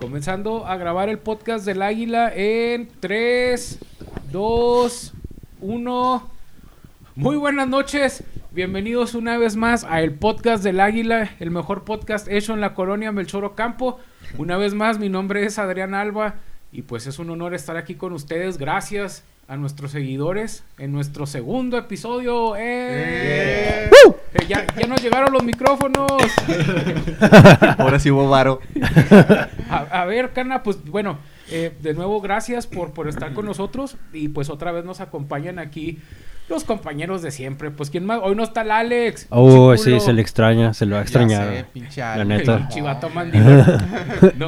Comenzando a grabar el podcast del Águila en 3, 2, 1. Muy buenas noches. Bienvenidos una vez más a el podcast del Águila, el mejor podcast hecho en la colonia Melchoro Campo. Una vez más, mi nombre es Adrián Alba y pues es un honor estar aquí con ustedes. Gracias a nuestros seguidores en nuestro segundo episodio. ¡Eh! Eh, ya, ya nos llegaron los micrófonos. Ahora sí hubo varo. A, a ver, Cana, pues bueno, eh, de nuevo gracias por, por estar con nosotros y pues otra vez nos acompañan aquí los compañeros de siempre. Pues quién más, hoy no está el Alex. Oh, Chiculo. sí, se le extraña, se lo va a extrañar. sé, la neta. Chivato mandilón. No,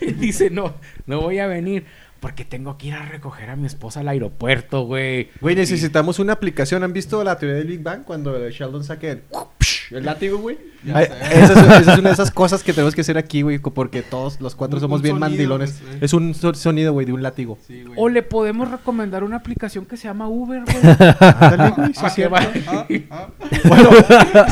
dice, no, no voy a venir porque tengo que ir a recoger a mi esposa al aeropuerto, güey. Güey, necesitamos una aplicación. ¿Han visto la teoría del Big Bang? Cuando Sheldon saque el, el látigo, güey. Esa es, una de esas cosas que tenemos que hacer aquí, güey. Porque todos los cuatro Un- somos un bien sonido, mandilones. pues, eh. Es un so- sonido, güey, de un látigo. Sí. O le podemos recomendar una aplicación que se llama Uber, güey. Sí. Ah, ah. Bueno,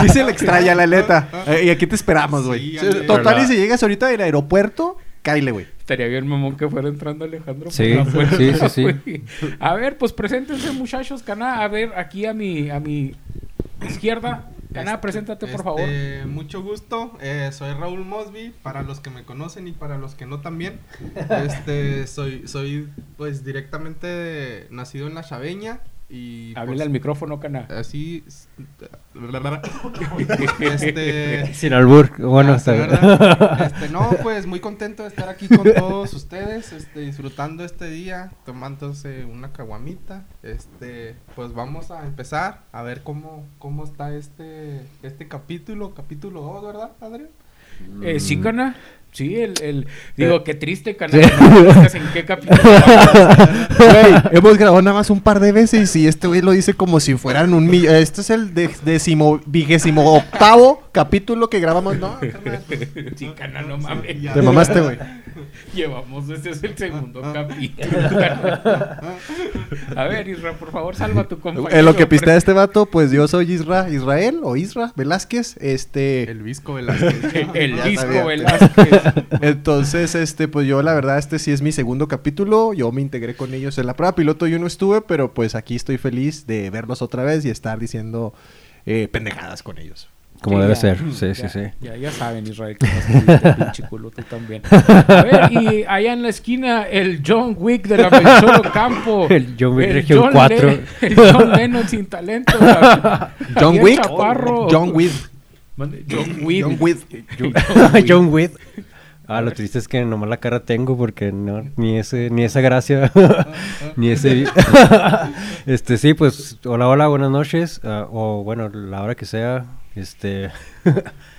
sí se le extraña la neta. Eh, y aquí te esperamos, güey. Total, y si llegas ahorita del aeropuerto, cáile, güey. Estaría bien, mamón, que fuera entrando Alejandro. por Sí, la puerta, sí, sí, sí. A ver, pues preséntense, muchachos. Cana, a ver, aquí a mi, a mi izquierda. Cana, Este- preséntate, por este, favor. Mucho gusto. eh, soy Raúl Mosby. Para los que me conocen y para los que no también. Este, soy, soy, pues, directamente de- nacido en la Chaveña y. Háblale pues, al micrófono, Cana. Así. este. Sin albur, bueno, está. Este, no, pues muy contento de estar aquí con todos ustedes, este, disfrutando este día, tomándose una caguamita. Este, pues vamos a empezar a ver cómo, cómo está este, este capítulo, capítulo 2, ¿verdad, Adrián? Eh, Mm. sí, Cana. Sí, el, el... Digo, qué triste, Cana. Sí. en qué capítulo. Güey, hemos grabado nada más un par de veces y este güey lo dice como si fueran un millón. Este es el de- décimo, vigésimo octavo capítulo que grabamos, ¿no? Sí, Cana, no mames. Te mamaste, güey. Llevamos, este es el segundo capítulo. Cana. A ver, Isra, por favor, salva a tu compañero. En lo que pistea este vato, pues yo soy Isra, Israel o Isra Velázquez. Este. El Visco Velázquez. El, sabía. Velázquez. Entonces, este, pues yo la verdad, este sí es mi segundo capítulo. Yo me integré con ellos en la prueba piloto, yo no estuve, pero pues aquí estoy feliz de verlos otra vez y estar diciendo eh, pendejadas con ellos. Como Sí, debe ya, ser, sí, ya, sí, sí. Ya, ya saben, Israel, que no pinche culo, tú también. A ver, y allá en la esquina, el John Wick de la Melchoro Campo. El John Wick El Región John 4. Le- el John Lennon sin talento. John Wick. Chaparro. John Wick. Mande- John Wick. John Wick. John Wick. Ah, lo triste es que nomás la cara tengo porque no, ni ese, ni esa gracia, ni ese... este, sí, pues, hola, hola, buenas noches, ah, o bueno, la hora que sea, este...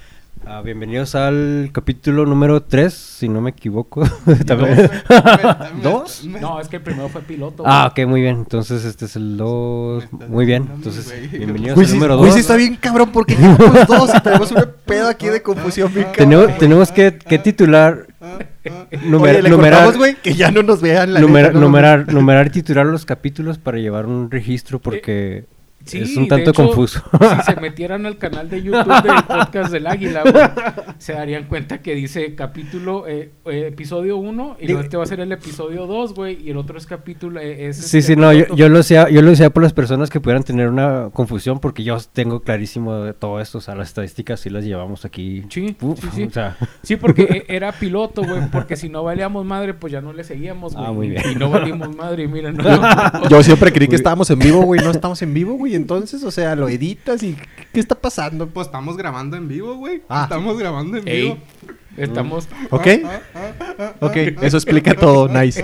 ah, bienvenidos al capítulo número 3, si no me equivoco. También- ¿Dos? No, es que el primero fue piloto. Ah, ok, muy bien. Entonces este es el 2. Me estás Muy bien. Entonces, bienvenidos al número güey, 2. sí está bien cabrón porque llevamos dos y tenemos un pedo aquí de confusión bien cabrón. Tenemos, tenemos que, que titular, numer- Oye, le numerar, güey, que ya no nos vean la neta, no, numerar, numerar y titular los capítulos para llevar un registro porque Sí, es un de tanto hecho, confuso. Si se metieran al canal de YouTube del podcast del Águila, güey, se darían cuenta que dice capítulo, eh, eh, episodio 1, y luego este va a ser el episodio 2, güey, y el otro es capítulo. eh, es Sí, este, sí, no, yo, yo lo decía, yo lo decía por las personas que pudieran tener una confusión porque yo tengo clarísimo de todo esto, o sea, las estadísticas sí las llevamos aquí. Sí, Uf, sí, sí. O sea, Sí, porque era piloto, güey, porque si no valíamos madre, pues ya no le seguíamos, güey. Ah, muy bien. Y no valimos madre, y miren. no. Yo siempre creí que estábamos en vivo, güey. No estamos en vivo, güey. Entonces, o sea, lo editas y ¿qué está pasando? Pues estamos grabando en vivo, güey. Ah. Estamos grabando en Ey, vivo. estamos... ¿Ok? Ah, ah, Ok, eso explica todo. Nice.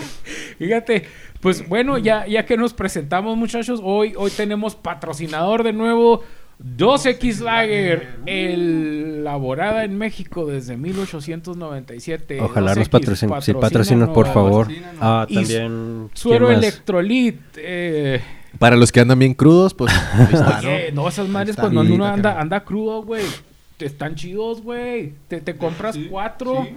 Fíjate, pues bueno, ya, ya que nos presentamos, muchachos, hoy, hoy tenemos patrocinador de nuevo. 2X Lager, elaborada en México desde 1897. ojalá 2X, nos patrocinen, sí, patrocinen por favor. Ah, Y también. Suero. Electrolit. Eh, Para los que andan bien crudos, pues está, ¿no? oye, no, esas madres está cuando bien, uno anda, anda crudo, güey. te- Están chidos, güey. Te, te compras Sí, cuatro sí.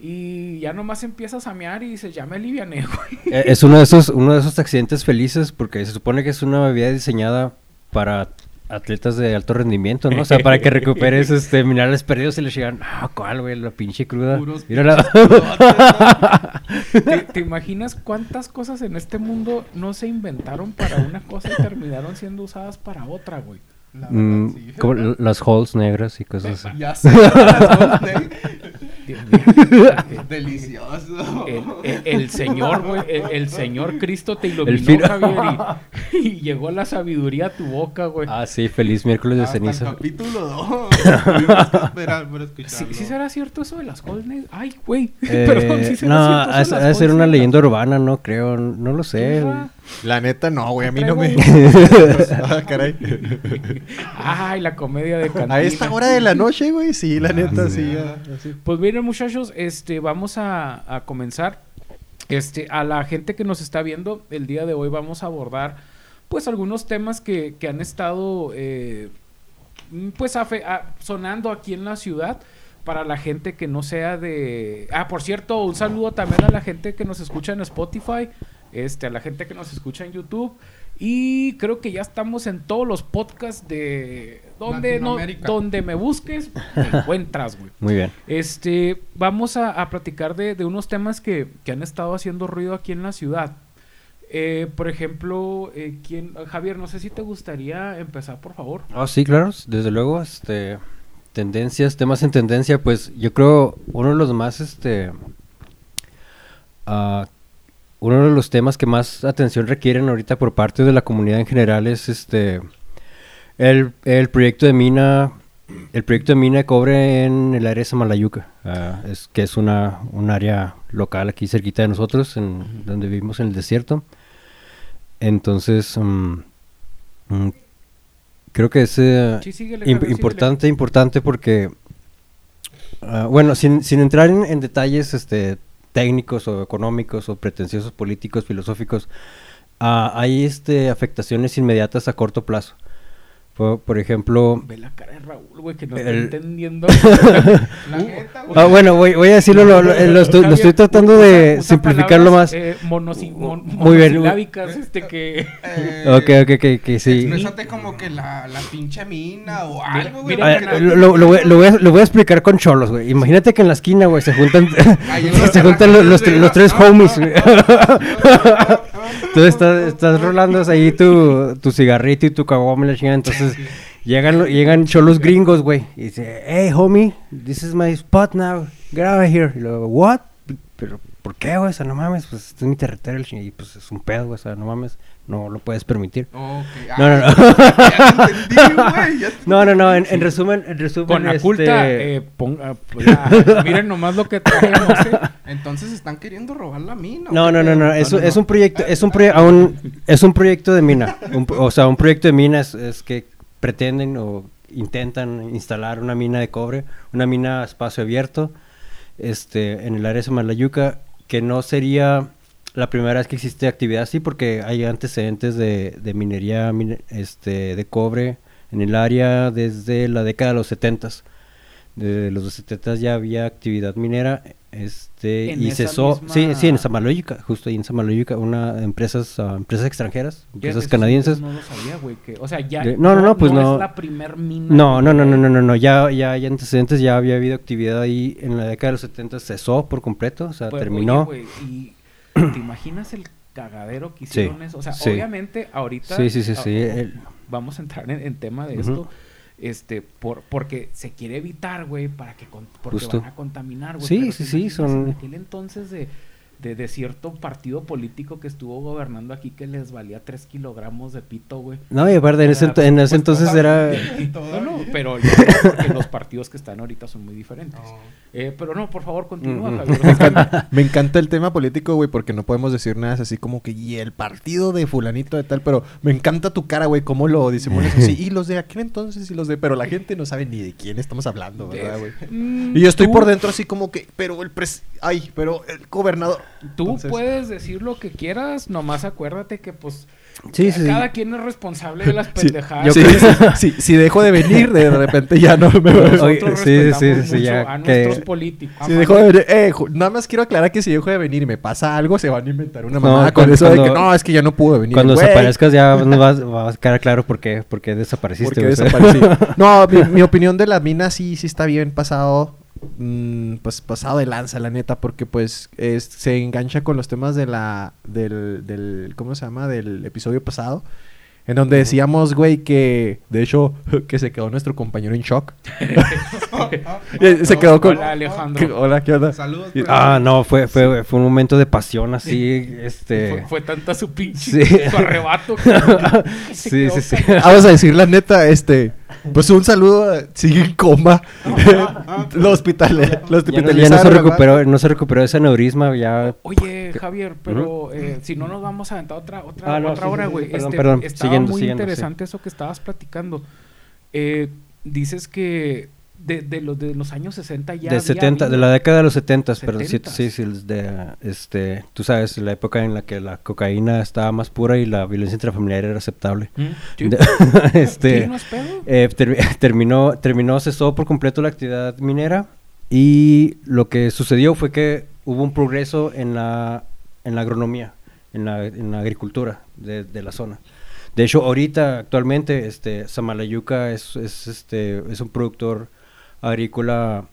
y ya nomás empiezas a mear y dices, ya me aliviané, güey. Eh, Es uno de esos, uno de esos accidentes felices porque se supone que es una bebida diseñada para atletas de alto rendimiento, ¿no? O sea, para que recuperes este minerales perdidos y les llegan, ah, ¿cuál, güey? La pinche cruda. Puros Mírala. ¿Te, te imaginas cuántas cosas en este mundo no se inventaron para una cosa y terminaron siendo usadas para otra, güey? La verdad, Mm, sí. como las halls negras y cosas así. Ya sé. las mío. Delicioso. El, el- el Señor, güey, el, el Señor Cristo te El iluminó, fin- Javier, y, y llegó la sabiduría a tu boca, güey. Ah, sí, feliz miércoles de Hasta el ceniza. capítulo 2. Tuvimos que esperar por ¿Sí, sí será cierto eso de las Golden? Ay, güey. Eh, Perdón, sí será no, cierto eso ha de ser una leyenda urbana, no creo, no lo sé. Churra. La neta, no, güey. A mí no me. Ah, caray. Ay, la comedia de cantina. A esta hora de la noche, güey. Sí, la Ah, neta, sí, ya, así. Pues bien, muchachos, este, vamos a, a comenzar. Este, a la gente que nos está viendo, el día de hoy vamos a abordar, pues, algunos temas que, que han estado, eh, pues, a- sonando aquí en la ciudad. Para la gente que no sea de... Ah, por cierto, un saludo también a la gente que nos escucha en Spotify, este, a la gente que nos escucha en YouTube. Y creo que ya estamos en todos los podcasts de... Donde, no, donde me busques, me encuentras, güey. Muy bien. Este, vamos a, a platicar de, de unos temas que, que han estado haciendo ruido aquí en la ciudad. Eh, por ejemplo, eh, ¿quién- Javier, no sé si te gustaría empezar, por favor. Ah, sí, claro, desde luego, este, tendencias, temas en tendencia, pues yo creo uno de los más, este, ah, uno de los temas que más atención requieren ahorita por parte de la comunidad en general es, este, el, el proyecto de mina, el proyecto de mina de cobre en el área de Samalayuca, ah, es que es una, un área local aquí cerquita de nosotros, en donde vivimos en el desierto. Entonces, mm, mm, creo que es eh, Sí, síguele, importante, importante porque, ah, bueno, sin, sin entrar en, en detalles este, técnicos o económicos o pretenciosos políticos, filosóficos, ah, hay este, afectaciones inmediatas a corto plazo. Por, por ejemplo, Ve la cara de Raúl, güey, que no El- está entendiendo. La neta, güey. ah, bueno, voy, voy a decirlo, lo, lo- lo estoy, lo estoy Javier, tratando de usa simplificarlo palabras, más. eh, monosi- mon- Muy bien. monosilábicas, este que... Eh, Ok, ok, ok, que sí. Exprésate como que la, la pinche mina o algo, güey. lo, voy, lo voy a, lo voy a explicar con cholos, güey. Imagínate que en la esquina, güey, se juntan, se juntan los, los, los tres ah, homies, ah, güey. Tú estás, estás rolando ahí tu, tu cigarrito y tu caguama la chingada, entonces llegan, llegan cholos gringos, güey, y dice, hey, homie, this is my spot now, of here. Y luego, what? Pero, ¿por qué, güey? O sea, no mames, pues este es mi territorio, y pues es un pedo, güey, o sea, no mames, no lo puedes permitir. Ok. No, no, no. Ya te entendí, güey. ya te No, no, no, en, en resumen, en resumen, Con la este, culta, eh, ponga, pues, ya, miren nomás lo que traemos, eh. Entonces están queriendo robar la mina. ¿o No, no, no, no, es, no, es no. un proyecto, es un, proye- a un- es un proyecto de mina, un o sea, un proyecto de mina es, es que pretenden o intentan instalar una mina de cobre, una mina a espacio abierto, este, en el área de Samalayuca, que no sería la primera vez que existe actividad así, porque hay antecedentes de, minería mine- este, de cobre en el área desde la década de los 70 de los 70 ya había actividad minera este En y cesó misma- sí sí en Samalayuca justo ahí en Samalayuca una empresas ah, empresas extranjeras empresas canadienses No lo sabía, güey. que- O sea, ya. De- no, no, no, pues no. es la primer mina. no no no no no no no ya ya hay antecedentes ya había habido actividad ahí en la década de los 70 cesó por completo o sea Pues, terminó oye, güey, y te imaginas el cagadero que Sí, hicieron eso. O sea, sí. obviamente, ahorita. sí sí sí ah, sí el- Vamos a entrar en, en tema de esto. Este, por, porque se quiere evitar, güey, para que con- porque Justo. van a contaminar, güey. Sí, pero sí, sí, son- En aquel entonces de, de, de cierto partido político que estuvo gobernando aquí que les valía 3 kilogramos de pito, güey. no y aparte en ese, ent- en ese Pues, entonces era No, no, pero ya no, porque los partidos que están ahorita son muy diferentes. No. Eh, pero no, por favor, continúa, Ujú. Javier. Me encanta, me encanta el tema político, güey, porque no podemos decir nada así como que, y el partido de fulanito de tal, pero me encanta tu cara, güey, cómo lo disimulas así. Y los de aquel entonces y los de, pero la gente no sabe ni de quién estamos hablando, ¿verdad, güey? Mm, Y yo estoy tú- por dentro así como que, pero el pres... Ay, pero el gobernador... Tú Entonces- puedes decir lo que quieras, nomás acuérdate que pues Sí, sí, sí. cada quien es responsable de las pendejadas. sí, sí, sí, si dejo de venir, de repente ya no me Oye, sí, ya a que- nuestros políticos. Si dejo de venir, eh, nada más quiero aclarar que si dejo de venir y me pasa algo, se van a inventar una No, mamada con cuando- eso de que no, es que ya no pudo venir. Cuando desaparezcas ya nos va, va a quedar claro por qué, por qué desapareciste. Sea. desaparecí. No, mi, mi opinión de la mina sí, sí está bien pasado. Mm, pues pasado de lanza, la neta, porque pues es- se engancha con los temas de la. del. del ¿Cómo se llama? Del episodio pasado. En donde decíamos, güey, que. De hecho, que se quedó nuestro compañero en shock. Eh, se quedó con. Hola, Alejandro. que- hola, ¿qué onda? Saludos. Pues. Ah, no, fue, fue, fue un momento de pasión así, este... Fue, fue tanta su pinche Sí. su arrebato que, Sí, sí, sí. callado. Vamos a decir la neta, este. Pues un saludo, eh, sigue en coma. Lo hospital, lo Ya no, hospitalizaron. ya no se ¿verdad? recuperó, no se recuperó ese aneurisma, ya... Oye, Javier, pero eh, si no nos vamos a aventar otra, otra, Ah, no, otra sí, hora, sí, sí, güey. perdón, Este, perdón. Estaba Siguiendo, muy siguiendo, sí. interesante eso que estabas platicando. Eh, dices que de, de, los, de los años 60 ya de había 70, de la década de los 70, pero sí, 70s. sí, sí, de, este, tú sabes, la época en la que la cocaína estaba más pura y la violencia intrafamiliar era aceptable. Mm, sí. De- Sí, este, no es eh, ter- terminó, terminó, cesó por completo la actividad minera y lo que sucedió fue que hubo un progreso en la, en la agronomía, en la, en la agricultura de, de la zona. De hecho, ahorita, actualmente, este, Samalayuca es, es, este, es un productor agrícola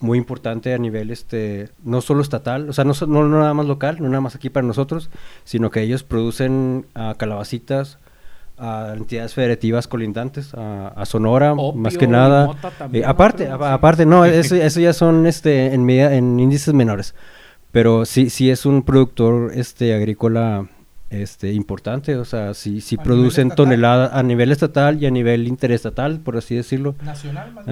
muy importante a nivel, este, no solo estatal, o sea, no, no, no nada más local, no nada más aquí para nosotros, sino que ellos producen ah, calabacitas a entidades federativas colindantes, a, a Sonora, más que nada. Eh, aparte, aparte, no, eso, eso ya son este, en, medida- en índices menores, pero sí, sí es un productor este, agrícola este, importante, o sea, A nivel producen toneladas a nivel estatal y a nivel interestatal, por así decirlo. Nacional, más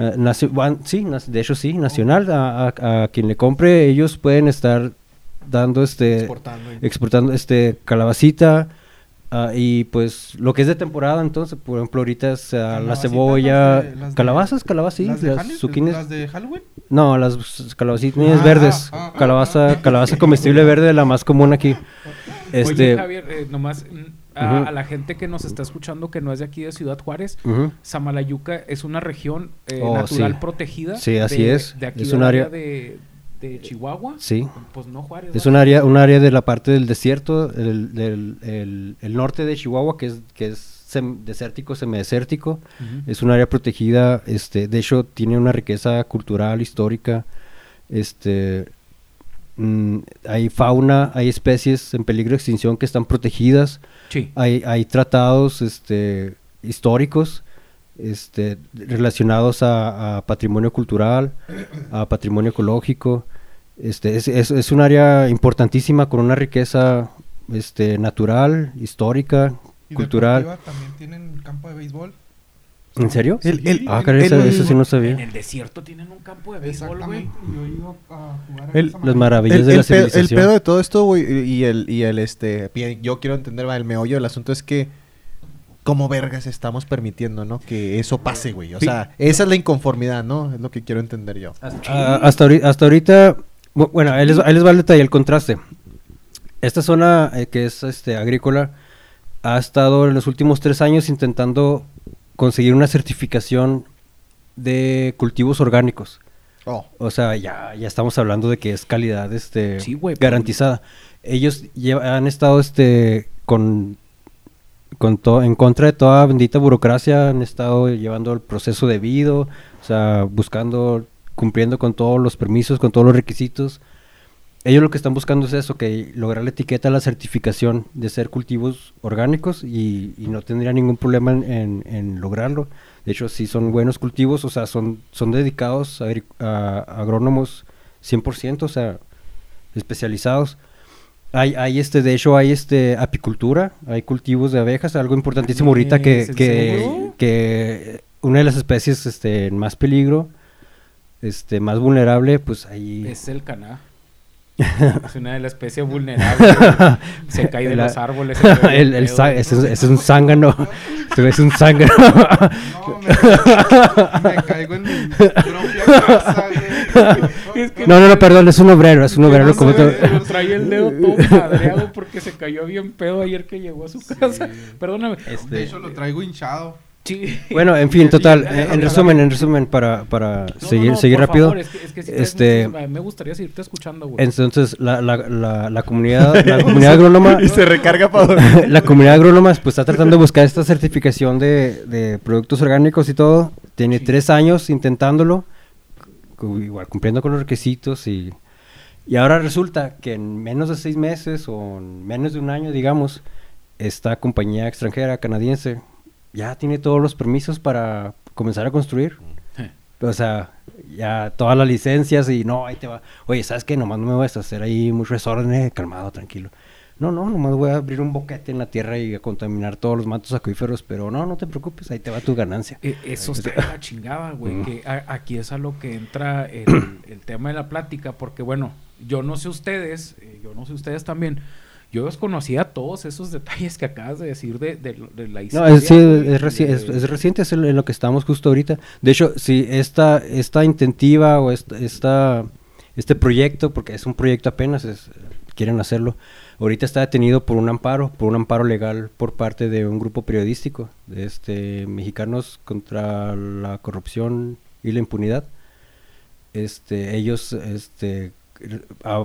van- sí, de hecho sí, nacional, a, a- a quien le compre, ellos pueden estar dando este Exportando. exportando este calabacita ah, y pues lo que es de temporada entonces por ejemplo ahorita es la cebolla las de- las de- calabazas calabazas sí ¿Las de las Halloween? zucchinis ¿Las de Halloween? no las calabacitas Ah, verdes ah, ah, calabaza ah. calabaza comestible verde la más común aquí este Oye, Javier, eh, nomás mm, a, a la gente que nos está escuchando que no es de aquí de Ciudad Juárez, ujú. Samalayuca es una región eh, Oh, natural sí. protegida. Sí, así de- es. De aquí Es un área- de, de Chihuahua. sí Pues no Juárez. es un área un área de la parte del desierto el, del el, el norte de Chihuahua que es que es sem- desértico semidesértico. Es un área protegida, este, de hecho tiene una riqueza cultural, histórica, este, mm, hay fauna, hay especies en peligro de extinción que están protegidas, Sí. hay, hay tratados, este, históricos, este, relacionados a, a patrimonio cultural, a patrimonio ecológico, este, es, es, es un área importantísima con una riqueza, este, natural, histórica, Y cultural. deportiva También tienen campo de béisbol. ¿En serio? El- el- ah, caray, el- eso, eso sí no En sabía. el desierto tienen un campo de béisbol, güey. Yo iba a jugar a esa Las maravillas El, de la pedo, el civilización. pedo de todo esto, güey, y el, y el, este, yo quiero entender, va, el meollo del asunto es que, ¿cómo vergas estamos permitiendo, no? Que eso pase, güey. O Sí. sea, esa es la inconformidad, ¿no? Es lo que quiero entender yo. Ah, hasta, ahorita, hasta ahorita, bu- bueno, ahí les, ahí les va el detalle, el contraste. Esta zona eh, que es este, agrícola ha estado en los últimos tres años intentando conseguir una certificación de cultivos orgánicos. Oh. O sea, ya, ya estamos hablando de que es calidad este, Sí, garantizada. Ellos lleva- han estado este, con, en contra de toda bendita burocracia, han estado llevando el proceso debido, o sea, buscando, cumpliendo con todos los permisos, con todos los requisitos. Ellos lo que están buscando es eso, que lograr la etiqueta, la certificación de ser cultivos orgánicos y, no tendría ningún problema en, en- lograrlo. De hecho, si son buenos cultivos, o sea, son, son dedicados a, a- a agrónomos 100%, o sea, especializados. Hay, hay este, de hecho, hay este apicultura, hay cultivos de abejas, algo importantísimo ahorita que, ¿Es en que, una de las especies este, en más peligro, este, más vulnerable, pues ahí... Es el caná. es una de las especies vulnerables. Se cae de La- los árboles. el, el es- un zángano. Es un zángano. No, me, me caigo en mi propia casa, güey. Es que No, no, no, perdón, es un obrero, es un obrero. como se todo- ve. Trae el dedo todo madreado porque se cayó bien pedo ayer que llegó a su casa. Perdóname. Este, De hecho, lo traigo hinchado. Sí. Bueno, en fin, total, eh, en resumen, en resumen, para, para No, seguir, no, seguir por rápido. favor, es que, es que sí traes este, muchos- me gustaría seguirte escuchando, güey. Entonces, la, la, la, la comunidad, la comunidad agrónoma, Y se recarga para la comunidad agrónoma, pues está tratando de buscar esta certificación de, de productos orgánicos y todo. Tiene Sí. tres años intentándolo, igual cumpliendo con los requisitos y, y ahora resulta que en menos de seis meses o en menos de un año, digamos, esta compañía extranjera canadiense ya tiene todos los permisos para comenzar a construir. O sea, ya todas las licencias y no, ahí te va. Oye, ¿sabes qué? Nomás no me vas a hacer ahí mucho desorden, calmado, tranquilo. No, no, nomás voy a abrir un boquete en la tierra y a contaminar todos los mantos acuíferos, pero no, no te preocupes, ahí te va tu ganancia. Eh, Eso está de la chingada, güey. Mm. Que a- aquí es a lo que entra el, el tema de la plática, porque bueno, yo no sé ustedes, eh, yo no sé ustedes también. Yo desconocía todos esos detalles que acabas de decir de, de lo- de la No, historia. es, sí, es, reci- de- es- es reciente, es en lo que estamos justo ahorita. De hecho, si esta, esta intentiva o esta, esta- este proyecto, porque es un proyecto apenas, quieren hacerlo, ahorita está detenido por un amparo, por un amparo legal por parte de un grupo periodístico, este Mexicanos contra la corrupción y la impunidad. Este, ellos, este,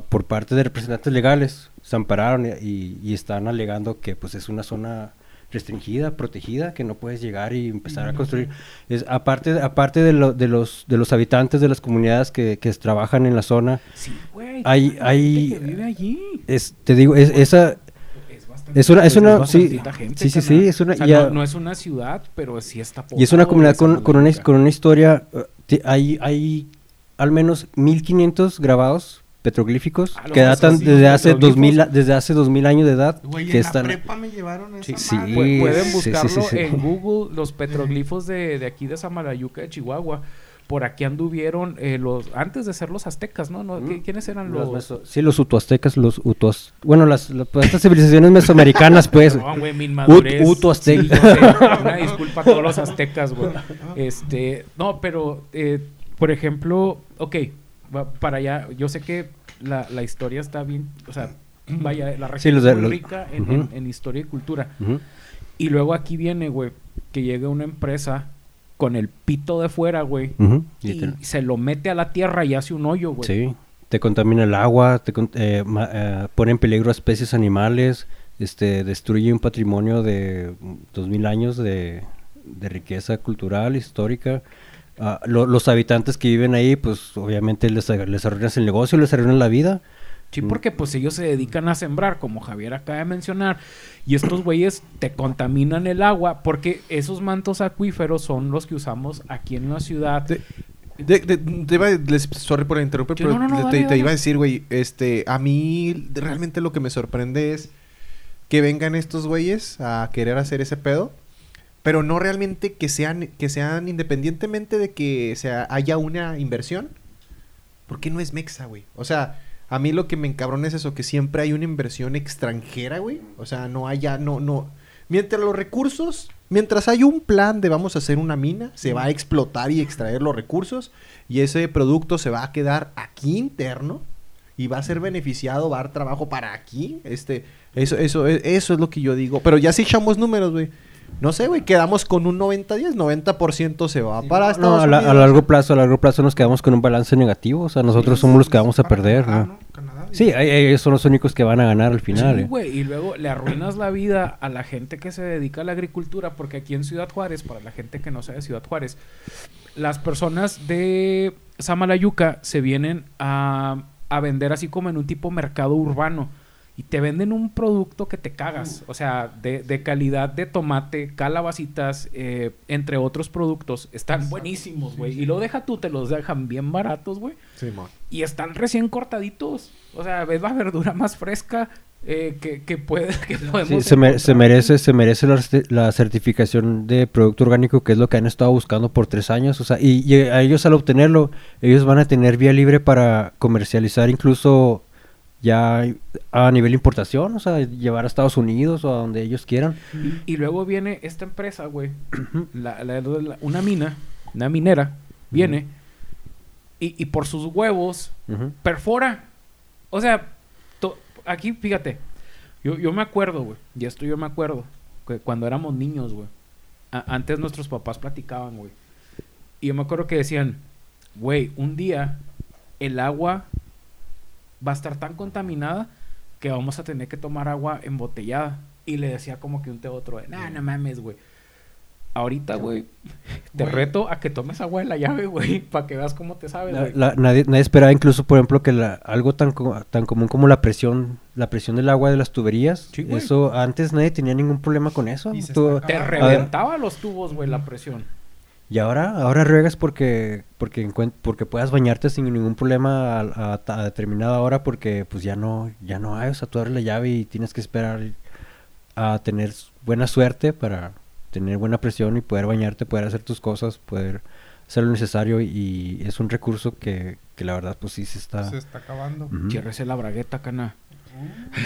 por parte de representantes legales, se ampararon y, y están alegando que pues es una zona restringida, protegida, que no puedes llegar y empezar a construir. Es, aparte aparte de, lo- de, los, de los habitantes de las comunidades que, que trabajan en la zona, Sí, güey. Hay- hay- que vive allí. es, te digo, es, esa, Es una- es pues, una- sí, gente, sí, sí, es una- O sea, ya- no, no es una ciudad, pero sí está y es una comunidad con, con, una, con una historia, uh, ti- hay, hay al menos 1500 grabados petroglíficos Ah, que datan desde hace, 2000, petroglifos. a- desde hace 2000 años de edad. Güey, que en están, la prepa me llevaron esa Sí, madre. sí. Pu- Pueden sí, sí, buscarlo sí, sí. en Google, los petroglifos de, de aquí de Samalayuca, de Chihuahua. Por aquí anduvieron eh, los antes de ser los aztecas, ¿no? ¿No? ¿Qué- ¿Quiénes eran Los los? meso- sí, los utoaztecas, los utos... Bueno, las, las- pues, estas civilizaciones mesoamericanas, pues. Perdón, güey, mi inmadurez. Ut- utoazteca. Sí, yo sé, una disculpa a todos los aztecas, güey. Este, no, pero, eh, por ejemplo, ok, va- para allá, yo sé que la, la historia está bien, o sea, vaya, la región los es muy los- rica en, Ujú. en- en historia y cultura. Y luego aquí viene, güey, que llega una empresa con el pito de fuera, güey, y Literal. se lo mete a la tierra y hace un hoyo, güey. Sí, te contamina el agua, te con- eh, ma- eh, pone en peligro a especies animales, este, destruye un patrimonio de dos mil años de, de riqueza cultural, histórica. Ah, lo- los habitantes que viven ahí, pues obviamente les, les arruinas el negocio, les arruinan la vida. Sí, porque pues ellos se dedican a sembrar, como Javier acaba de mencionar, y estos güeyes te contaminan el agua, porque esos mantos acuíferos son los que usamos aquí en la ciudad. De- de- de- te iba, les, sorry por interrumpir, Sí, pero no, no, no, te, dale, te dale. iba a decir, güey, este, a mí realmente lo que me sorprende es que vengan estos güeyes a querer hacer ese pedo, pero no realmente que sean, que sean independientemente de que sea, haya una inversión, porque no es Mexa, güey. O sea, a mí lo que me encabrona es eso, que siempre hay una inversión extranjera, güey. O sea, no haya, no, no. Mientras los recursos, mientras hay un plan de vamos a hacer una mina, se va a explotar y extraer los recursos y ese producto se va a quedar aquí interno y va a ser beneficiado, va a dar trabajo para aquí. Este, eso, eso, eso es lo que yo digo. Pero ya si echamos números, güey. No sé, güey, quedamos con un 90-10, 90% se va para No, Estados a, la- a largo plazo, a largo plazo nos quedamos con un balance negativo, o sea, nosotros somos los que vamos a perder, Canadá, ¿no? Canadá, Sí, ellos son los únicos que van a ganar al final. Sí, eh. güey, y luego le arruinas la vida a la gente que se dedica a la agricultura, porque aquí en Ciudad Juárez, para la gente que no sabe Ciudad Juárez, las personas de Samalayuca se vienen a, a vender así como en un tipo mercado urbano. Y te venden un producto que te cagas. O sea, de, de calidad de tomate, calabacitas, eh, entre otros productos. Están buenísimos, güey. Y lo deja tú, te los dejan bien baratos, güey. Simón. Y están recién cortaditos. O sea, ves la verdura más fresca eh, que, que, puede, que podemos Sí, se, me- se merece, se merece la, cer- la certificación de producto orgánico, que es lo que han estado buscando por tres años. O sea, y, y a ellos al obtenerlo, ellos van a tener vía libre para comercializar incluso ya a nivel importación, o sea, llevar a Estados Unidos o a donde ellos quieran. Y luego viene esta empresa, güey. la- la- la- una mina, una minera, viene y, y por sus huevos perfora. O sea, to- aquí, fíjate, yo, yo me acuerdo, güey, y esto yo me acuerdo, que cuando éramos niños, güey, antes nuestros papás platicaban, güey, y yo me acuerdo que decían, güey, un día el agua va a estar tan contaminada que vamos a tener que tomar agua embotellada. Y le decía como que un te otro, nah, no mames, güey. Ahorita, güey, te reto a que tomes agua de la llave, güey, para que veas cómo te sabe, La- güey. la- nadie, nadie esperaba incluso, por ejemplo, que la- algo tan, tan común como la presión, la presión del agua de las tuberías, Sí, eso antes nadie tenía ningún problema con eso. Tú- Te reventaba los tubos, güey, la presión. Y ahora, ahora ruegas porque, porque, porque puedas bañarte sin ningún problema a, a- a determinada hora porque pues ya no, ya no hay, o sea, tú abres la llave y tienes que esperar a tener buena suerte para tener buena presión y poder bañarte, poder hacer tus cosas, poder hacer lo necesario y es un recurso que, que la verdad pues sí se está... Se está acabando. Ciérrese la bragueta, cana.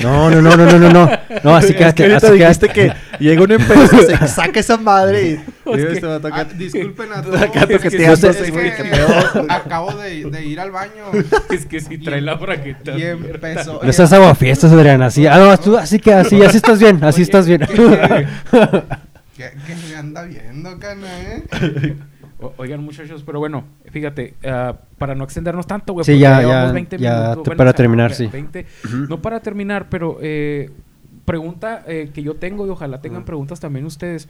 No, no, no, no, no, no, no. No, así Es que así dijiste que llega una empresa, se saca esa madre y... Ah, disculpen a todos. acá es que, es pedo. acabo de, de ir al baño Es que si trae la bragueta. y empezó. No seas aguafiestas, Adrián, así. Ah, no, tú, así que así, así estás bien, así Oye, estás bien. ¿Qué, qué anda viendo, cana, eh? O- Oigan, muchachos, pero bueno, fíjate, ah, para no extendernos tanto, güey. Sí, porque ya- llevamos ya- 20 ya minutos, te- bueno, para o sea, terminar, sí. 20. Ujú. No para terminar, pero eh, pregunta eh, que yo tengo y ojalá tengan preguntas también ustedes.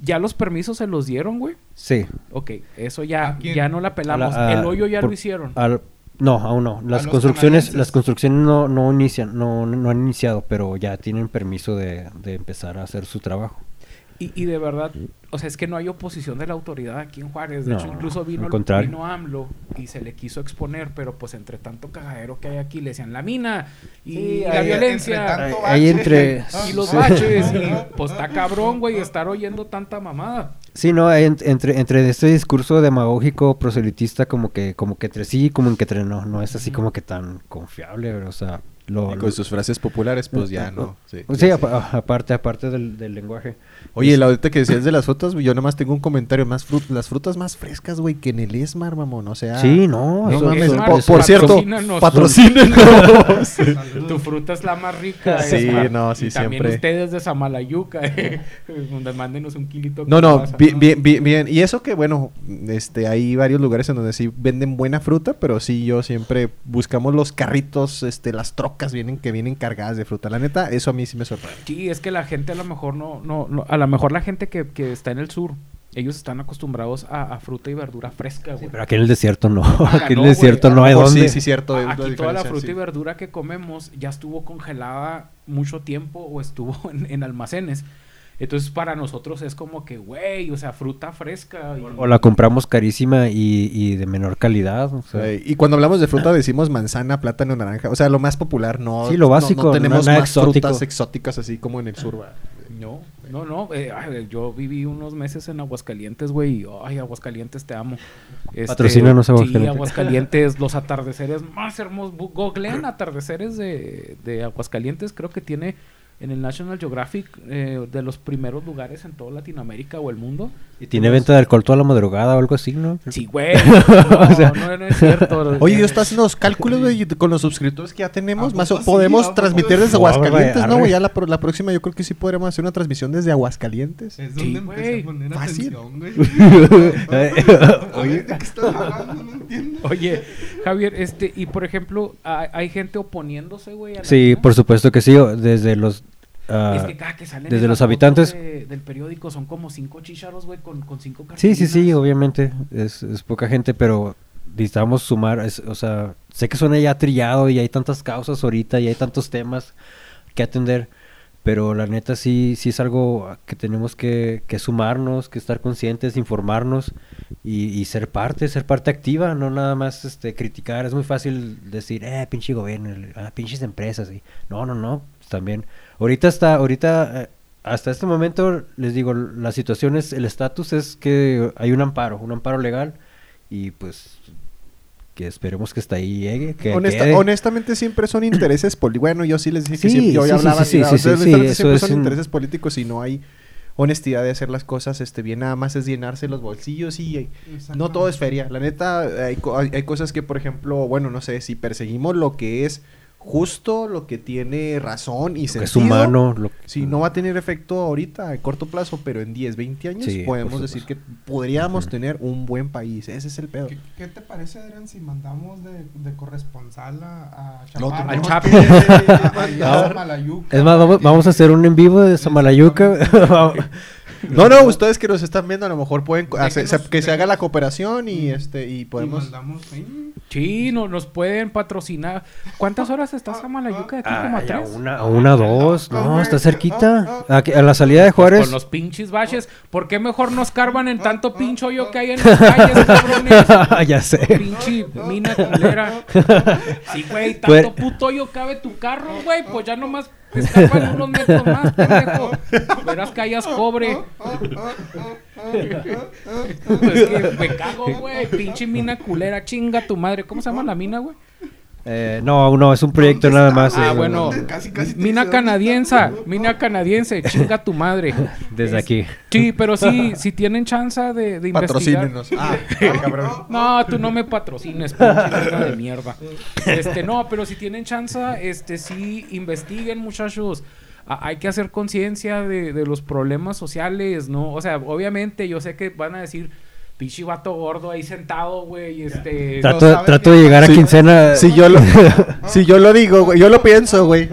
¿Ya los permisos se los dieron, güey? Sí. Ok, eso ya, ya no la pelamos. A la- a- El hoyo ya por- lo hicieron. Al- no, aún no. Las construcciones, canadienses. las construcciones no, no inician, no, no han iniciado, pero ya tienen permiso de, de empezar a hacer su trabajo. Y, y de verdad, o sea, es que no hay oposición de la autoridad aquí en Juárez. De No, hecho, incluso vino, al vino AMLO y se le quiso exponer, pero pues entre tanto cagadero que hay aquí, le decían la mina y Sí, la ahí- violencia entre bache. entre- y los Sí. baches. y pues está cabrón, güey, estar oyendo tanta mamada. Sí, no, hay en- entre, entre este discurso demagógico, proselitista, como que, como que entre sí, como que entre no, no es así como que tan confiable, o sea, lo, Y con sus frases populares, pues ya no. Sí, Sí, apa- aparte, aparte del, del lenguaje. Oye, la ahorita que decías de las frutas, yo nomás tengo un comentario. Más frut las frutas más frescas, güey, que en el Esmar, mamón. O sea... Sí, no, No eso- mames, Esmar, por, eso- por cierto, patrocínanos. patrocínenos. Tu fruta es la más rica. Sí, Esmar. no, sí, y también siempre. ustedes de Samalayuca, eh, donde mándenos un kilito. No, no, bien, bien, bien, bien. Y eso que, bueno, este, hay varios lugares en donde sí venden buena fruta, pero sí, yo siempre buscamos los carritos, este, las trocas vienen que vienen cargadas de fruta. La neta, eso a mí sí me sorprende. Sí, es que la gente a lo mejor no, no, no- a lo mejor la gente que, que está en el sur, ellos están acostumbrados a, a fruta y verdura fresca, güey. Pero aquí en el desierto no, Ah, aquí en no, el desierto güey. no hay dónde. Sí, sí, cierto. es Aquí la toda la fruta sí. y verdura que comemos ya estuvo congelada mucho tiempo o estuvo en, en almacenes. Entonces para nosotros es como que, güey, o sea, fruta fresca. y- O la compramos carísima y, y de menor calidad. o sea. Y cuando hablamos de fruta decimos manzana, plátano, naranja. O sea, lo más popular, no. Sí, lo no- básico, No, tenemos más exótico. frutas exóticas así como en el sur. ¿va? No, no, no. eh, ay, yo viví unos meses en Aguascalientes, güey. y, Ay, Aguascalientes, te amo. Este, Patrocínanos, Sí, Aguascalientes. Aguascalientes, los atardeceres más hermosos. Googleen atardeceres de, de Aguascalientes. Creo que tiene en el National Geographic eh, de los primeros lugares en toda Latinoamérica o el mundo. Y tiene venta de alcohol toda la madrugada o algo así, ¿no? Sí, güey. No, no, no es cierto. Oye, yo estoy haciendo los cálculos, güey, con los suscriptores que ya tenemos. ¿A Más o- sí? podemos ¿A poco transmitir sí? desde Aguascalientes. ¿no? güey? Ya la, pro- la próxima yo creo que sí podremos hacer una transmisión desde Aguascalientes. Es Sí, donde empecé güey. a poner Fácil. atención, güey. Oye, ¿de qué estás hablando? No entiendo. Oye, Javier, este, y por ejemplo, hay, hay gente oponiéndose, güey. a la Sí, por supuesto que sí. o- Desde los... ah, es que cada que salen desde los habitantes- de- del periódico son como cinco chícharos, güey, con, con cinco Sí, sí, sí, cartulinas. obviamente. Es, es poca gente, pero necesitamos sumar. es- o sea, sé que suena ya trillado y hay tantas causas ahorita y hay tantos temas que atender. Pero la neta sí, sí es algo que tenemos que, que sumarnos, que estar conscientes, informarnos y, y ser parte, ser parte activa, no nada más este, criticar. Es muy fácil decir, eh, pinche gobierno, ah, pinches empresas. Y, no, no, no, también. Ahorita está, ahorita, eh, hasta este momento, les digo, la situación es, el estatus es que hay un amparo, un amparo legal y pues que esperemos que hasta ahí llegue, que Honesta- quede. honestamente siempre son intereses políticos. Bueno, yo sí les dije que Sí, siempre, yo sí, sí, hablaba sí, sí, o sea, siempre son un- intereses políticos y no hay honestidad de hacer las cosas este bien nada más es llenarse los bolsillos y no todo es feria la neta hay, hay- hay cosas que por ejemplo bueno no sé si perseguimos lo que es justo lo que tiene razón y Lo que es sentido, humano. Lo, Sí, no va a tener efecto ahorita a corto plazo, pero en 10, 20 años Sí, podemos decir que podríamos tener un buen país. Ese es el pedo. ¿Qué, qué te parece, Adrián, si mandamos de, de corresponsal a, a Chaparro? al. Malayuca. Es más, vamos, vamos a hacer un en vivo de Samalayuca. No, no, ustedes que nos están viendo a lo mejor pueden hacer- que se haga la cooperación y este y Y podemos mandamos ahí. Sí, no, nos pueden patrocinar. ¿Cuántas horas estás a Malayuca de aquí? Como a Ay, a tres. una, a una, dos. No, está cerquita. Aquí, a la salida de Pues Juárez. con los pinches baches. ¿Por qué mejor nos carban en tanto pincho hoyo que hay en las calles, cabrones? ya sé. Pinche mina culera. Sí, güey, tanto Pues- puto hoyo cabe tu carro, güey. Pues ya nomás te escapan unos metros más, pendejo. Verás que hayas cobre. Me cago, güey. Pinche mina culera, chinga tu madre. ¿Cómo se llama la mina, güey? Eh, no, no, es un proyecto ¿Dónde nada está, más. Ah, eh, bueno. Casi, casi Mina dice, ¿dónde canadiense, mina canadiense, chinga tu madre. Desde aquí. Sí, pero sí, si tienen chance de, de investigar. patrocínenos. Ah, cabrón. No, tú no me patrocines, pinche de mierda. Este, no, pero si tienen chance, este, sí, investiguen, muchachos. A- hay que hacer conciencia de, de los problemas sociales, ¿no? O sea, obviamente, yo sé que van a decir, pinche vato gordo ahí sentado, güey, este... Trato, trato de llegar a Sí. quincena. Si yo lo si yo lo digo, güey, yo lo pienso, güey.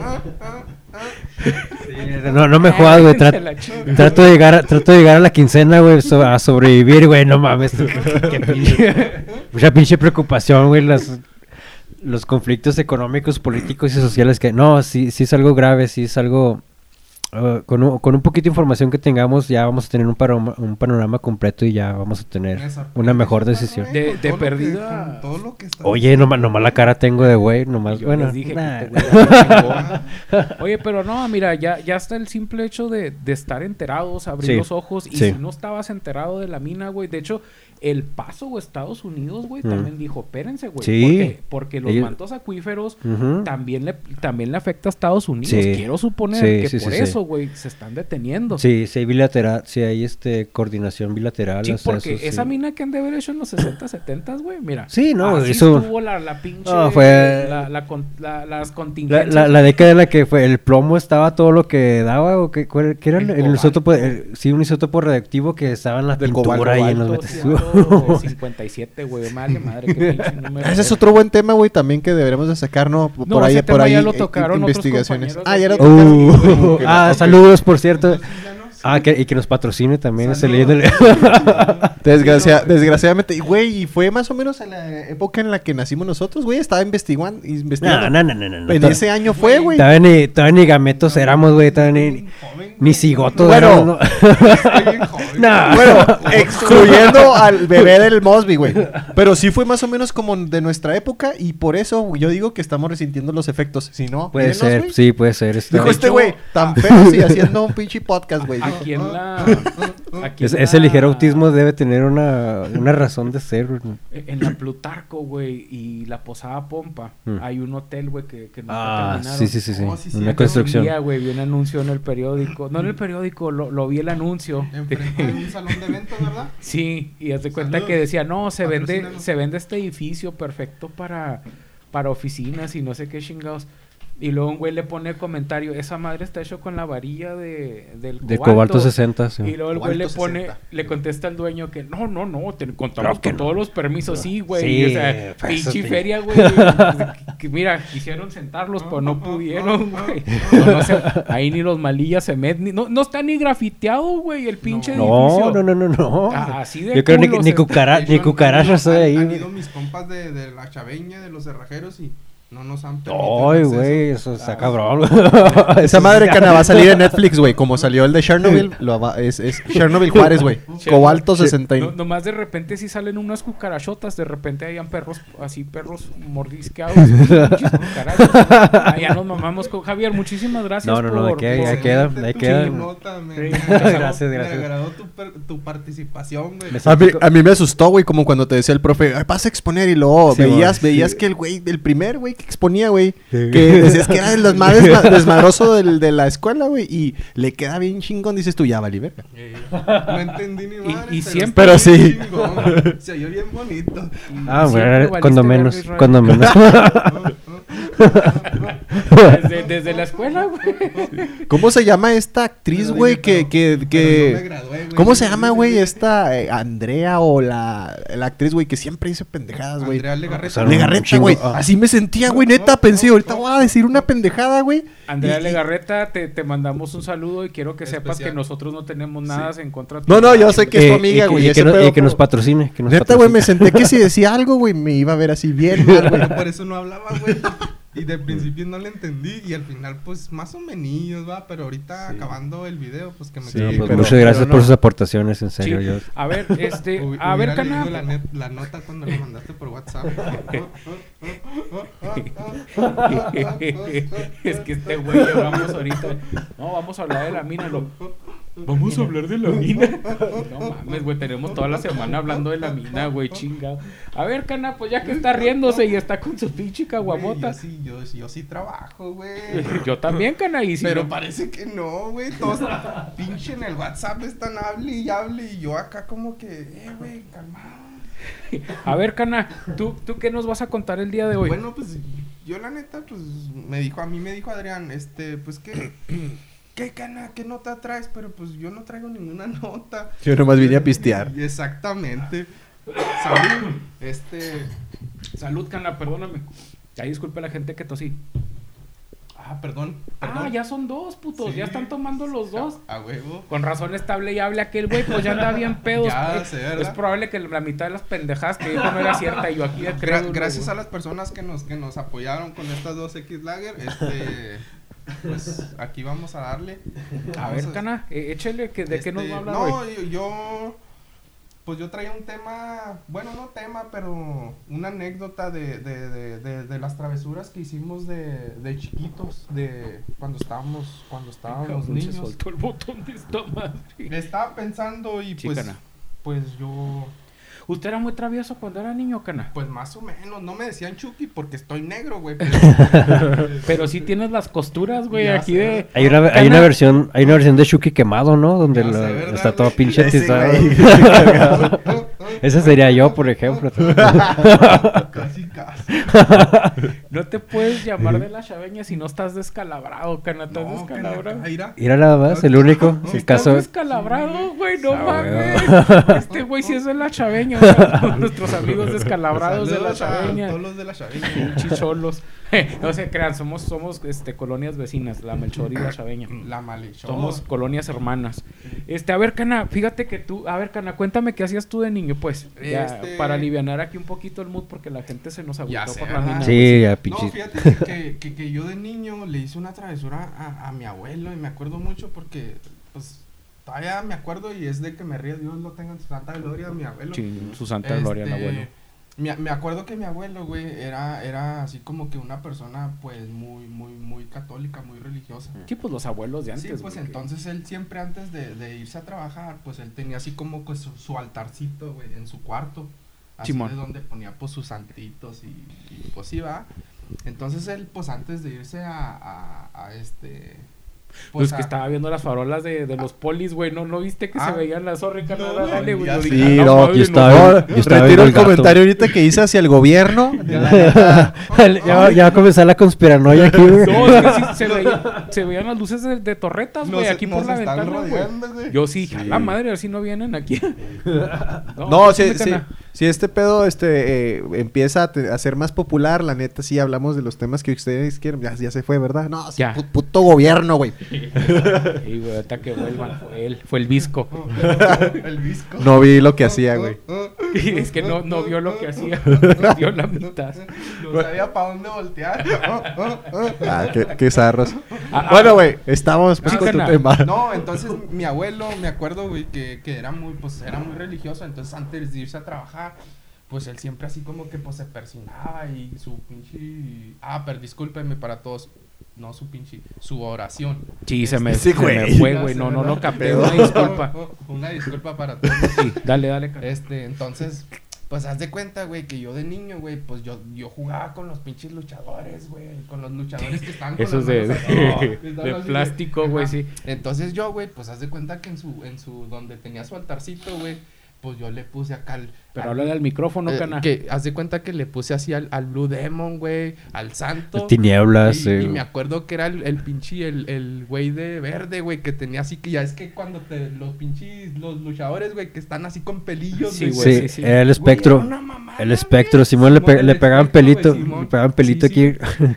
No, no me jodas, güey. Trato, de llegar a, trato de llegar a la quincena, güey, so- a sobrevivir, güey. No mames. qué- qué pinche- Mucha pinche preocupación, güey. Las, los conflictos económicos, políticos y sociales que... No, sí, sí es algo grave, sí es algo... uh, con, un, con un poquito de información que tengamos ya vamos a tener un panorama, un panorama completo y ya vamos a tener una mejor decisión. De- de todo lo que- perdida. con todo lo que está Oye, nomás, nomás la cara tengo de güey, nomás, Yo bueno. les dije que nah. te voy a dar chingón. Oye, pero no, mira, ya, ya está el simple hecho de, de estar enterados, abrir Sí, los ojos. Y sí. si no estabas enterado de la mina, güey, de hecho, el Paso o Estados Unidos, güey, Mm. también dijo, espérense, güey. Sí. Porque, porque los Ellos- mantos acuíferos también, le, también le afecta a Estados Unidos. Sí. Quiero suponer Sí, que sí, por eso, güey, se están deteniendo. Sí, sí hay bilateral, sí hay este coordinación bilateral. Sí, porque eso esa sí. mina que han de haber hecho en los 60, 70, güey, mira. Sí, no, así eso- estuvo la, la pinche... No, fue- la- la con- la- las La, contingencias. la, la década en la que fue el plomo estaba todo lo que daba o que cuál- era el, El el isótopo sí un isótopo radioactivo que estaba en la Del pintura cobalto, y en los Cobalto metes- 157, güey. Madre, madre, qué pinche número. Ese es otro buen tema, güey, también que deberíamos de sacar, ¿no? Por No, ahí, ese por tema ahí ya lo eh, tocaron otros investigaciones. compañeros Ah, ya lo tocaron. Uh, ah, saludos por cierto. Ah, que, y que nos patrocine también ese leyendo. Desgracia- desgraciadamente, y, güey, y fue más o menos en la época en la que nacimos nosotros, güey, estaba investigando. investigando. No, no, no, no, no. En ese año fue, güey. Todavía ni, todavía ni gametos éramos, güey. Todavía ni, Joven, ni cigotos Bueno. éramos, ¿no? Bueno, excluyendo al bebé del Mosby, güey. Pero sí fue más o menos como de nuestra época y por eso yo digo que estamos resintiendo los efectos. Si no, Puede ser, sí, puede ser. Dijo este güey, tan feo y haciendo un pinche podcast, güey. Dijo, Aquí en la. aquí Es- en ese la- ligero autismo debe tener una, una razón de ser. güey. En la Plutarco, güey, y la Posada Pompa, Mm. hay un hotel, güey, que, que Ah, terminaron. sí, sí, sí, sí. Oh, sí, sí, Una construcción. Un día, güey, vi un anuncio en el periódico. No en el periódico, lo, lo vi el anuncio. Enfrente de un salón de eventos, ¿verdad? Sí, y haz de cuenta que decía, no, se vende, se vende este edificio perfecto para, para oficinas y no sé qué chingados. Y luego un güey le pone el comentario, esa madre está hecho con la varilla de, del De cobalto 60, sí. Y luego el güey le Cobalto pone, 60. le contesta al dueño que no, no, no, te contamos que con no. todos los permisos, sí, güey. Sí, y, o sea, pues, pinche feria, güey. que- que mira, quisieron sentarlos, pero no pudieron, güey. No, no sé, ahí ni los malillas se meten, ni- no, no está ni grafiteado, güey, el pinche No, edificio. no, no, no, no. Ah, así de Yo creo ni, culos ni, es- cucara- De ni cucarachas han- hay ahí. Han ido mis compas de, de la chaveña, de los cerrajeros y no nos han permitido Ay, güey, eso está Ah, cabrón. Esa madre que va a salir en Netflix, güey. Como salió el de Chernobyl, lo va- es, es Chernobyl Juárez, güey. Cobalto 69. No, nomás de repente si salen unas cucarachotas, de repente hayan perros, así perros mordisqueados. ya nos mamamos con Javier, muchísimas gracias No, no, no, de por- qué, por- ya queda, tu queda. Sí, agradó- gracias, Me gracias. agradó tu, per- tu participación, güey. A mí, a mí me asustó, güey, como cuando te decía el profe, "Ay, vas a exponer y luego Sí, veías, veías sí. que el güey, el primer güey que exponía, güey. Que decías que era el des- más desma- desmadroso del- de la escuela, güey. Y le queda bien chingón, dices tú, ya, vale, verga. No entendí ni madre. y pero siempre- Pero sí. chingón. Se oyó bien bonito. Ah, bueno, valiste cuando menos, cuando menos. Desde, desde la escuela, güey. ¿Cómo se llama esta actriz, güey? Que, que, que... no me gradué, güey. ¿Cómo se llama, güey? Esta eh, Andrea o la, la actriz, güey, que siempre dice pendejadas, güey. Andrea Legarreta. Legarreta, güey. Ah. Así me sentía, güey. Neta, pensé, ahorita voy a decir una pendejada, güey. Andrea Y- Legarreta, te, te mandamos un saludo y quiero que sepas Especial. que nosotros no tenemos nada en contra de No, no, yo sé que es tu amiga, güey. Y, que, no- pedo, y que nos patrocine. Que nos Neta, güey, me senté que si decía algo, güey, me iba a ver así bien güey. Por eso no hablaba, güey. Y de principio no le entendí. Y al final, pues, más o menos, va. Pero ahorita, acabando el video, pues, que me Sí, No, pues, pero- muchas gracias pero por no. sus aportaciones, en serio. Sí. yo- A ver, este, Hubi- a ver, Cana. la, net- la nota cuando lo mandaste por WhatsApp. es que este güey vamos ahorita. No, vamos a hablar de la mina. Lo... Vamos a hablar de la mina. No mames, güey, tenemos toda la semana hablando de la mina, güey, chingado. A ver, Cana, pues ya que está riéndose y está con su pinche caguamota. Yo sí, yo, yo sí trabajo, güey. Yo también, Cana, y si Pero no- parece que no, güey. Todos pinche en el WhatsApp están hable y hable. Y yo acá como que, eh, güey, calmado. A ver, Cana, ¿tú, ¿tú qué nos vas a contar el día de hoy? Bueno, pues yo la neta, pues me dijo, a mí me dijo Adrián, este, pues que, ¿qué cana? ¿Qué nota traes? Pero pues yo no traigo ninguna nota. Yo nomás vine a pistear. Exactamente. Salud. Este, Salud, Cana, perdóname. Ay, disculpe a la gente que tosí. ah, perdón. Ah, ya son dos, putos. Sí. Ya están tomando los dos. A, a huevo. Con razón estable y hable aquel güey, pues ya anda bien pedos. Ya Eh, sé, ¿verdad? es probable que la mitad de las pendejadas que dijo no era cierta y yo aquí de Gra- creo. gracias a las personas que nos, que nos apoyaron con estas dos X Lager, este, pues aquí vamos a darle. A ver, Cana, eh, échele, que, ¿de qué nos va a Este, hablar No, hoy? yo, pues yo traía un tema, bueno, no tema, pero una anécdota de, de, de, de, de las travesuras que hicimos de, de chiquitos, de cuando estábamos, cuando estábamos Cabrón, se niños. soltó el botón de esta madre. Estaba pensando y Sí, pues, pues yo, ¿Usted era muy travieso cuando era niño, Cana? pues más o menos, no me decían Chucky porque estoy negro, güey. Pero, Pero sí tienes las costuras, güey, Ya aquí sé. de... Hay una, hay una versión, hay una versión de Shuki quemado, ¿no? Donde lo- sé, ¿verdad, está todo pinche. Ese sería yo, por ejemplo. casi, No te puedes llamar de la chaveña si no estás descalabrado, Cana. ¿Estás No, descalabrado? caíra. Era nada más, el único. No, El Estás caso. descalabrado, güey, no mames. Este güey sí es de la chaveña. o sea, todos nuestros amigos descalabrados de la chaveña. Todos los de la chaveña. Pinches cholos. no se crean, somos, somos este, colonias vecinas, la Melchor y la chaveña. La malhechó. Somos colonias hermanas. Este, a ver, Cana, fíjate que tú, a ver, Cana, cuéntame qué hacías tú de niño, pues. Ya, Este- Para alivianar aquí un poquito el mood, porque la gente se nos Ya sé, por la. Sí, ya No, fíjate que, que, que- que yo de niño le hice una travesura a, a mi abuelo y me acuerdo mucho porque, pues, todavía me acuerdo y es de que me ríe, Dios lo tenga en su santa gloria, mi abuelo. Sí, su santa gloria, el Este, abuelo. Me, me acuerdo que mi abuelo, güey, era, era así como que una persona, pues, muy, muy, muy católica, muy religiosa. Sí, pues los abuelos de antes. sí, pues güey, que- entonces él siempre antes de, de irse a trabajar, pues él tenía así como que su, su altarcito, güey, en su cuarto. Así Simón. de donde ponía pues sus santitos y, y, pues iba. Entonces él, pues antes de irse a, a, a este... Pues a- que estaba viendo las farolas de, de los polis, güey. ¿No, ¿No viste que se Ah. veían las zorras? No, Dale, güey. dije, Sí, "Ah, no, madre, yo estaba- No, yo estaba viendo retiro el comentario ahorita que hice hacia el gobierno. ya, va- ya va a comenzar la conspiranoia aquí, güey. No, es que sí, se, veía- se veían las luces de, de torretas, güey, aquí por la ventana, güey. Yo sí, a la madre, a ver si no vienen aquí. No, si, dime, si, este pedo este, eh, empieza a, te- a ser más popular, la neta, sí hablamos de los temas que ustedes quieren. Ya, ya se fue, ¿verdad? No, sí, Ya. pu- puto gobierno, güey. Sí, güey, ahorita que vuelvan, fue él, fue el visco. el visco. No vi lo que hacía, güey. Es que no, no vio lo que hacía, vio la mitad. No sabía para dónde voltear. Ah, qué, qué zarros. Ah, ah, Bueno, güey, estamos pues, Sí, con tu tema. No, entonces mi abuelo, me acuerdo, güey, que, que era muy, pues, era muy religioso, entonces antes de irse a trabajar, pues él siempre así como que, pues, se persinaba y su pinche... Ah, pero discúlpenme para todos, no su pinche, su oración. Sí, se me, Sí, se me fue, güey. No, no, no capté. Pero- Una disculpa. Una disculpa para todos. Sí, dale, dale. Cana. Este, entonces, Pues haz de cuenta, güey, que yo de niño, güey, pues yo, yo jugaba con los pinches luchadores, güey. Con los luchadores que estaban con Esos las de, manos de, así, plástico, güey, sí. Entonces yo, güey, pues haz de cuenta que en su, en su, donde tenía su altarcito, güey, pues yo le puse acá al... Pero al- habla del micrófono, eh, cana. que haz de cuenta que le puse así al, al Blue Demon, güey, al Santo. Tinieblas. Y, eh, y me acuerdo que era el, el pinche, el, el güey de verde, güey, que tenía así que ya es que cuando te, los pinches, los luchadores, güey, que están así con pelillos, Sí, güey. güey, sí, sí, sí. era el Güey, espectro. era una mamada, el güey. espectro, Simón le, pe- Simón, le el pegaban pelito. güey, Simón. Le pegaban pelito Sí, sí. aquí.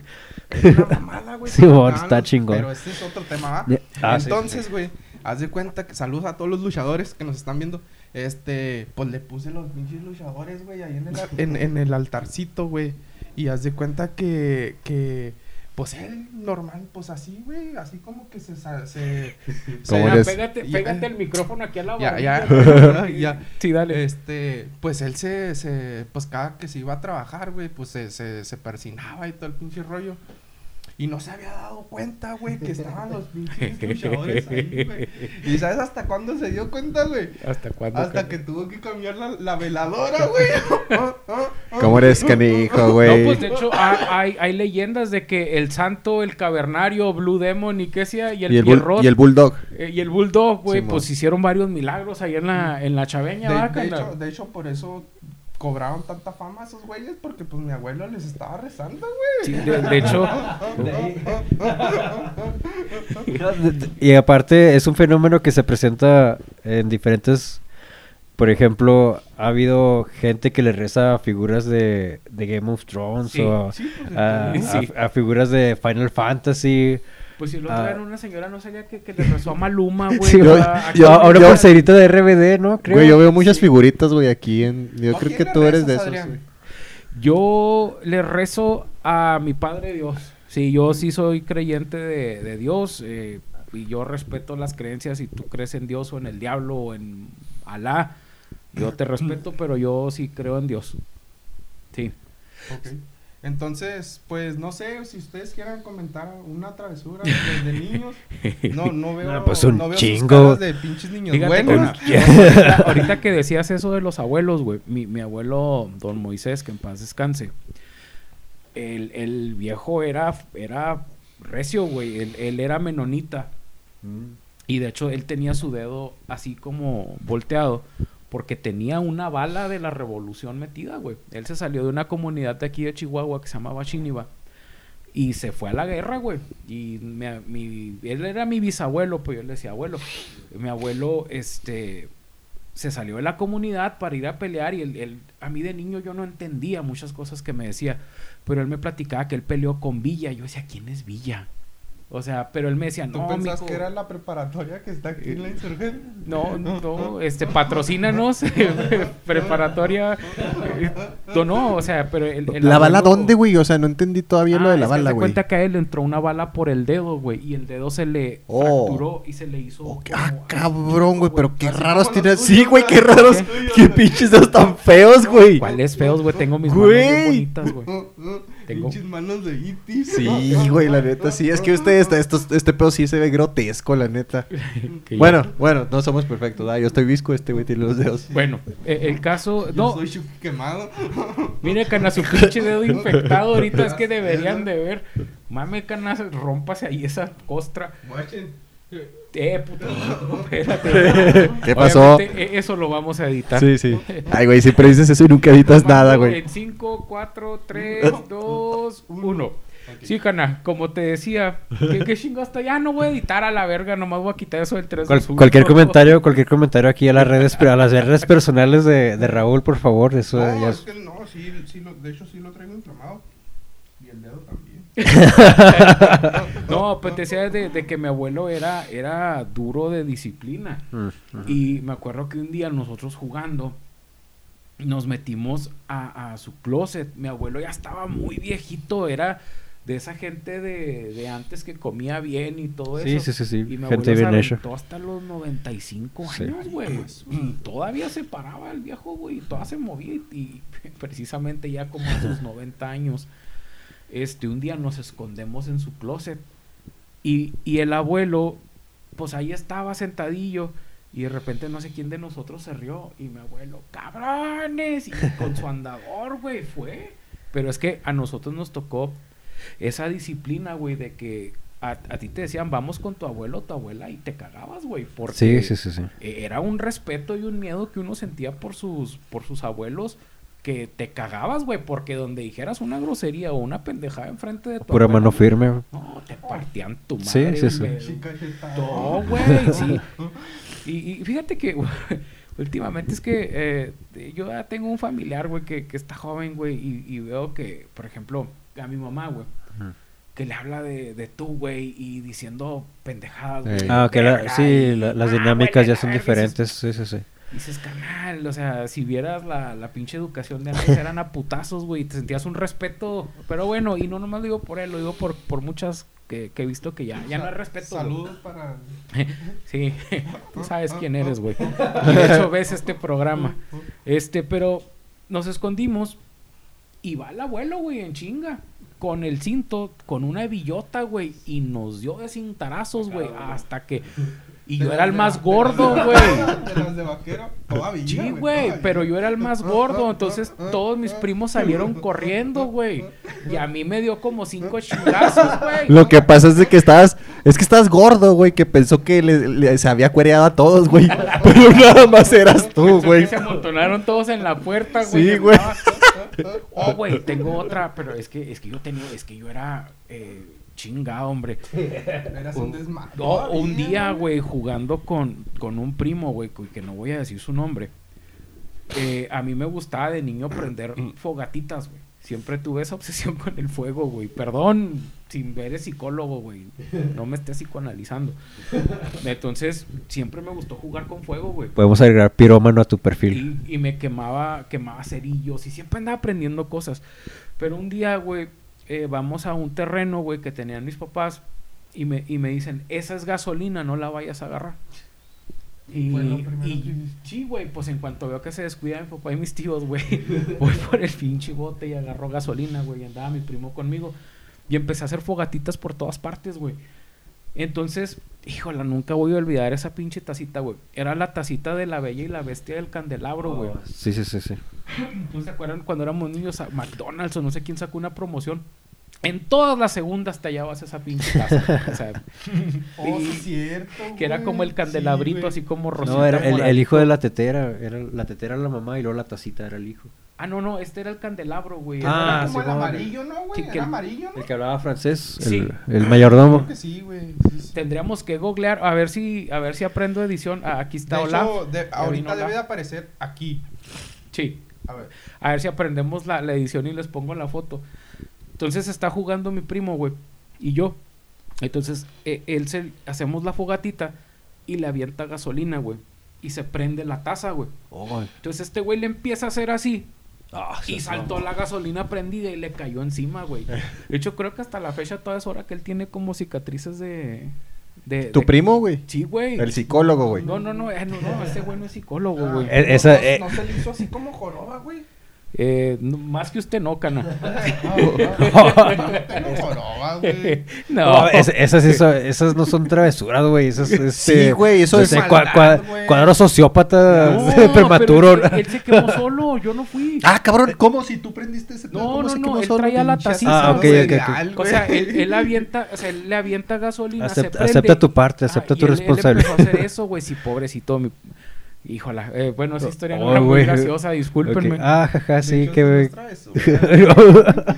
Era una mamada, güey. Simón, Ah, está chingón. Pero ese es otro tema, ¿va? Ah, sí, Entonces, güey, haz de cuenta que saludos a todos los luchadores que nos están viendo. Este, pues le puse los pinches luchadores, güey, ahí en el, en, en el altarcito, güey. Y haz de cuenta que, que, pues él, normal, pues así, güey, así como que se... sa- se, ¿Cómo se- Ya, eres? pégate, Ya- pégate el micrófono aquí a la Ya, barbilla. ya, ya. Sí, dale. Este, pues él se, se, pues cada que se iba a trabajar, güey, pues se, se, se persinaba y todo el pinche rollo. Y no se había dado cuenta, güey, que estaban los pinches luchadores ahí, güey. ¿Y sabes hasta cuándo se dio cuenta, güey? ¿Hasta cuándo? Hasta que tuvo que cambiar la, la veladora, güey. Ah, ah, ah. ¿Cómo eres, canijo, No, güey? pues de hecho ha- hay, hay leyendas de que el santo, el cavernario, Blue Demon y qué sea, y el, y, el y el bull- Rod, y el bulldog. eh, y el Bulldog, güey, pues hicieron varios milagros ahí en la, en la chaveña, ¿va, De, de hecho, de hecho, por eso cobraron tanta fama esos güeyes, porque pues mi abuelo les estaba rezando, Sí, güey. de, de hecho, Y aparte es un fenómeno que se presenta en diferentes... Por ejemplo, ha habido gente que le reza a figuras de, de Game of Thrones Sí, o sí, pues, a, sí. a- a figuras de Final Fantasy. Pues si lo Ah. traen una señora, no sabía que, que le rezó a Maluma, güey. Sí, yo- a- yo- a, a una yo- pulserita de RBD, ¿no? Creo. Güey, yo veo muchas figuritas, güey, aquí en... Yo ¿A creo que tú eres de esos. Güey. Yo le rezo a mi Padre Dios. Sí, yo sí soy creyente de, de Dios eh, y yo respeto las creencias si tú crees en Dios o en el diablo o en Alá. Yo te respeto, pero yo sí creo en Dios. Sí. Ok. Entonces, pues no sé si ustedes quieran comentar una travesura de, de niños. No, no veo, No, pues un no veo chingo. sus caras de pinches niños Fíjate buenos. que ahorita, ahorita que decías eso de los abuelos, güey. Mi, mi abuelo, don Moisés, que en paz descanse. El, el viejo era, era recio, güey. Él, él era menonita. Y de hecho, él tenía su dedo así como volteado. Porque tenía una bala de la revolución metida, güey. Él se salió de una comunidad de aquí de Chihuahua que se llamaba Chiniva. Y se fue a la guerra, güey. Y mi- él era mi bisabuelo, pues yo le decía abuelo. Mi abuelo, este, se salió de la comunidad para ir a pelear y él, él- a mí de niño yo no entendía muchas cosas que me decía. Pero él me platicaba que él peleó con Villa. Yo decía, ¿quién es Villa? O sea, pero él me decía, ¿Tú no, pensás mijo, que era la preparatoria que está aquí en la insurgencia? no, no, este, patrocínanos, preparatoria. No, no, o sea, pero el, el ¿La bala dónde, güey? O sea, no entendí todavía lo Ah, de la es bala, güey. cuenta que a él le entró una bala por el dedo, güey, y el dedo se le Oh. fracturó y se le hizo. Como Ah, cabrón, güey, pero qué raros tienes. Sí, güey, qué raros. Qué pinches dedos tan feos, güey. ¿Cuáles feos, güey? Tengo mis manos bien bonitas, güey. Tengo- Pinches manos de E.T. Sí, güey, la neta, sí. Es que usted, este, estos- este pedo sí se ve grotesco, la neta. Bueno, bueno, no somos perfectos, ¿verdad? Yo estoy visco, este güey tiene los dedos. Bueno, eh, el caso. Yo No, soy quemado. mire, cana, su pinche dedo infectado ahorita es que deberían de ver. Mame, cana, rómpase ahí esa costra. Guachen. Eh, puto, no, espérate. ¿Qué pasó? Obviamente, eh, eso lo vamos a editar. Sí, sí. Ay, güey, siempre dices eso y nunca editas nada, güey. En 5, 4, 3, 2, 1. Sí, cana, como te decía, ¿qué, qué chingo hasta ya no voy a editar a la verga, nomás voy a quitar eso del 3 Cual- cualquier comentario, cualquier comentario aquí a las redes, a las redes personales de, de Raúl, por favor. Eso No, ya es es- que no, sí, sí lo, de hecho sí lo traigo inflamado. Y el dedo también. No, pues te decía de, de que mi abuelo era, era duro de disciplina. Mm. Y me acuerdo que un día nosotros jugando nos metimos a, a su closet. Mi abuelo ya estaba muy viejito, era de esa gente de, de antes que comía bien y todo Sí, eso. sí, sí, sí, Y mi gente abuelo bien se hecha. aventó hasta los 95 Sí. años, güey. Y todavía se paraba el viejo, güey. Y todavía se movía. Y, y precisamente ya como a sus 90 años, este, un día nos escondemos en su closet. Y, y el abuelo, pues ahí estaba sentadillo. Y de repente no sé quién de nosotros se rió. Y mi abuelo, cabrones. Y con su andador, güey, fue. Pero es que a nosotros nos tocó esa disciplina, güey, de que a, a ti te decían, vamos con tu abuelo o tu abuela. Y te cagabas, güey. Porque Sí, sí, sí, sí. era un respeto y un miedo que uno sentía por sus, por sus abuelos. Que te cagabas, güey. Porque donde dijeras una grosería o una pendejada enfrente de tu Pura mano firme. güey. No, te partían tu Sí, madre. sí, sí. jeta. No, güey, sí. Y, y fíjate que güey, últimamente es que eh, yo ya tengo un familiar, güey, que, que está joven, güey, y, y veo que, por ejemplo, a mi mamá, güey, que le habla de, de tú, güey, y diciendo pendejadas, güey. Eh. Ah, que la- sí, la- las ah, dinámicas ya son diferentes. Sí, sí, sí. Dices, carnal, o sea, si vieras la, la pinche educación de antes, eran a putazos, güey, te sentías un respeto. Pero bueno, y no nomás lo digo por él, lo digo por, por muchas que, que he visto que ya, ya no hay respeto. Saludos para. Sí, tú sabes quién eres, güey. Y de hecho ves este programa. Este, pero nos escondimos y va el abuelo, güey, en chinga. Con el cinto, con una billota, güey. Y nos dio de cintarazos, güey. Hasta que. Y De yo era el más gordo, güey. De las de vaquero, todavía. Sí, güey, pero yo era el más gordo, entonces todos mis primos salieron corriendo, güey. Y a mí me dio como cinco chingazos, güey. Lo que pasa es de que estabas, es que estás gordo, güey, que pensó que le- le- se había cuereado a todos, güey. Pero nada más eras tú, güey. Se amotonaron todos en la puerta, güey. Sí, güey. Oh, güey, tengo otra, pero es que, es que yo tenía, es que yo era eh, chinga, hombre. Eras un desmadre. No, un todavía, día, güey, jugando con, con un primo, güey, que no voy a decir su nombre. eh, a mí me gustaba de niño prender fogatitas, güey. Siempre tuve esa obsesión con el fuego, güey. Perdón, si eres psicólogo, güey. No me estés psicoanalizando. Entonces, siempre me gustó jugar con fuego, güey. Podemos agregar pirómano a tu perfil. Y, y me quemaba, quemaba cerillos y siempre andaba aprendiendo cosas. Pero un día, güey, eh, vamos a un terreno, güey, que tenían mis papás y me, y me dicen, esa es gasolina, no la vayas a agarrar. Y, primero y- que sí, güey, pues en cuanto veo que se descuida mi papá y mis tíos, güey, voy por el pinche bote y agarro gasolina, güey, y andaba mi primo conmigo. Y empecé a hacer fogatitas por todas partes, güey. Entonces, híjola, nunca voy a olvidar esa pinche tacita, güey. Era la tacita de la bella y la bestia del candelabro, güey. Sí, sí, sí, sí. ¿No se acuerdan cuando éramos niños a McDonald's o no sé quién sacó una promoción? En todas las segundas te hallabas esa pinche taza. o sea, Oh, y- cierto. que era como el candelabrito, Sí, así como rosita. No, era el, el hijo de la tetera. Era, la tetera era la mamá y luego la tacita era el hijo. Ah, no, no, este era el candelabro, güey. Ah, Era como sí, el amarillo, ¿no, güey? sí, que Era el- amarillo, ¿no? El que hablaba francés, Sí. el, el mayordomo. Creo que sí, güey. Sí, sí. Tendríamos que googlear a ver si a ver si aprendo edición. Ah, aquí está De Olaf. hecho, de- vino ahorita Olaf. debe de aparecer aquí. Sí. A ver. A ver si aprendemos la, la edición y les pongo la foto. Entonces está jugando mi primo, güey. Y yo. Entonces, eh, él se hacemos la fogatita y le avienta gasolina, güey. Y se prende la taza, güey. Entonces este güey le empieza a hacer así. Y saltó la gasolina prendida y le cayó encima, güey. De hecho, creo que hasta la fecha toda es hora que él tiene como cicatrices de... de ¿Tu de- primo, güey? Sí, güey. El psicólogo, güey. No, no, no, eh, no, no, ese güey no es psicólogo, Ah, güey. Eh, no, esa, no, eh. no se le hizo así como joroba, güey. Eh, no, más que usted no, cana. No. No, es- esas, sí esas no son travesuras, güey. Esas, este, Sí, güey, eso no es sé, maldad, cua- cua- güey. cuadro sociópata No, prematuro. pero él, él se quemó solo, yo no fui. Ah, cabrón, ¿cómo si tú prendiste ese No, ¿Cómo no, se no, él solo, traía la tacita. Ah, ok, ok. O sea, él, él avienta, o sea, él le avienta gasolina, se Acepta, prende. acepta tu parte, Ah, acepta y tu él- él responsabilidad. empezó a hacer eso, güey, sí, pobrecito. Mi... Híjola, eh, bueno, esa historia no Oh, era muy graciosa, discúlpenme. Ok. Ah, jaja, sí, que.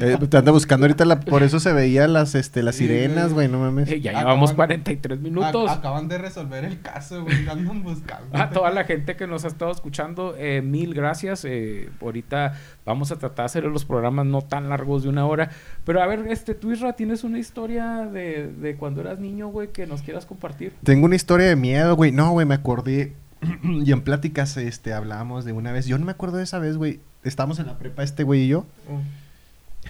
Eh, te anda buscando ahorita la, por eso se veían las este las sirenas, güey. no mames. Eh, ya Acaban- llevamos 43 minutos. Ac- acaban de resolver el caso, güey. Andan buscando. A toda la gente que nos ha estado escuchando, eh, mil gracias. Eh, ahorita vamos a tratar de hacer los programas no tan largos de una hora. Pero a ver, este, tú, Isra, ¿tienes una historia de, de cuando eras niño, güey, que nos quieras compartir? Tengo una historia de miedo, güey. No, güey, me acordé. y en pláticas este hablábamos de una vez. Yo no me acuerdo de esa vez, güey. Estábamos en la prepa este güey y yo.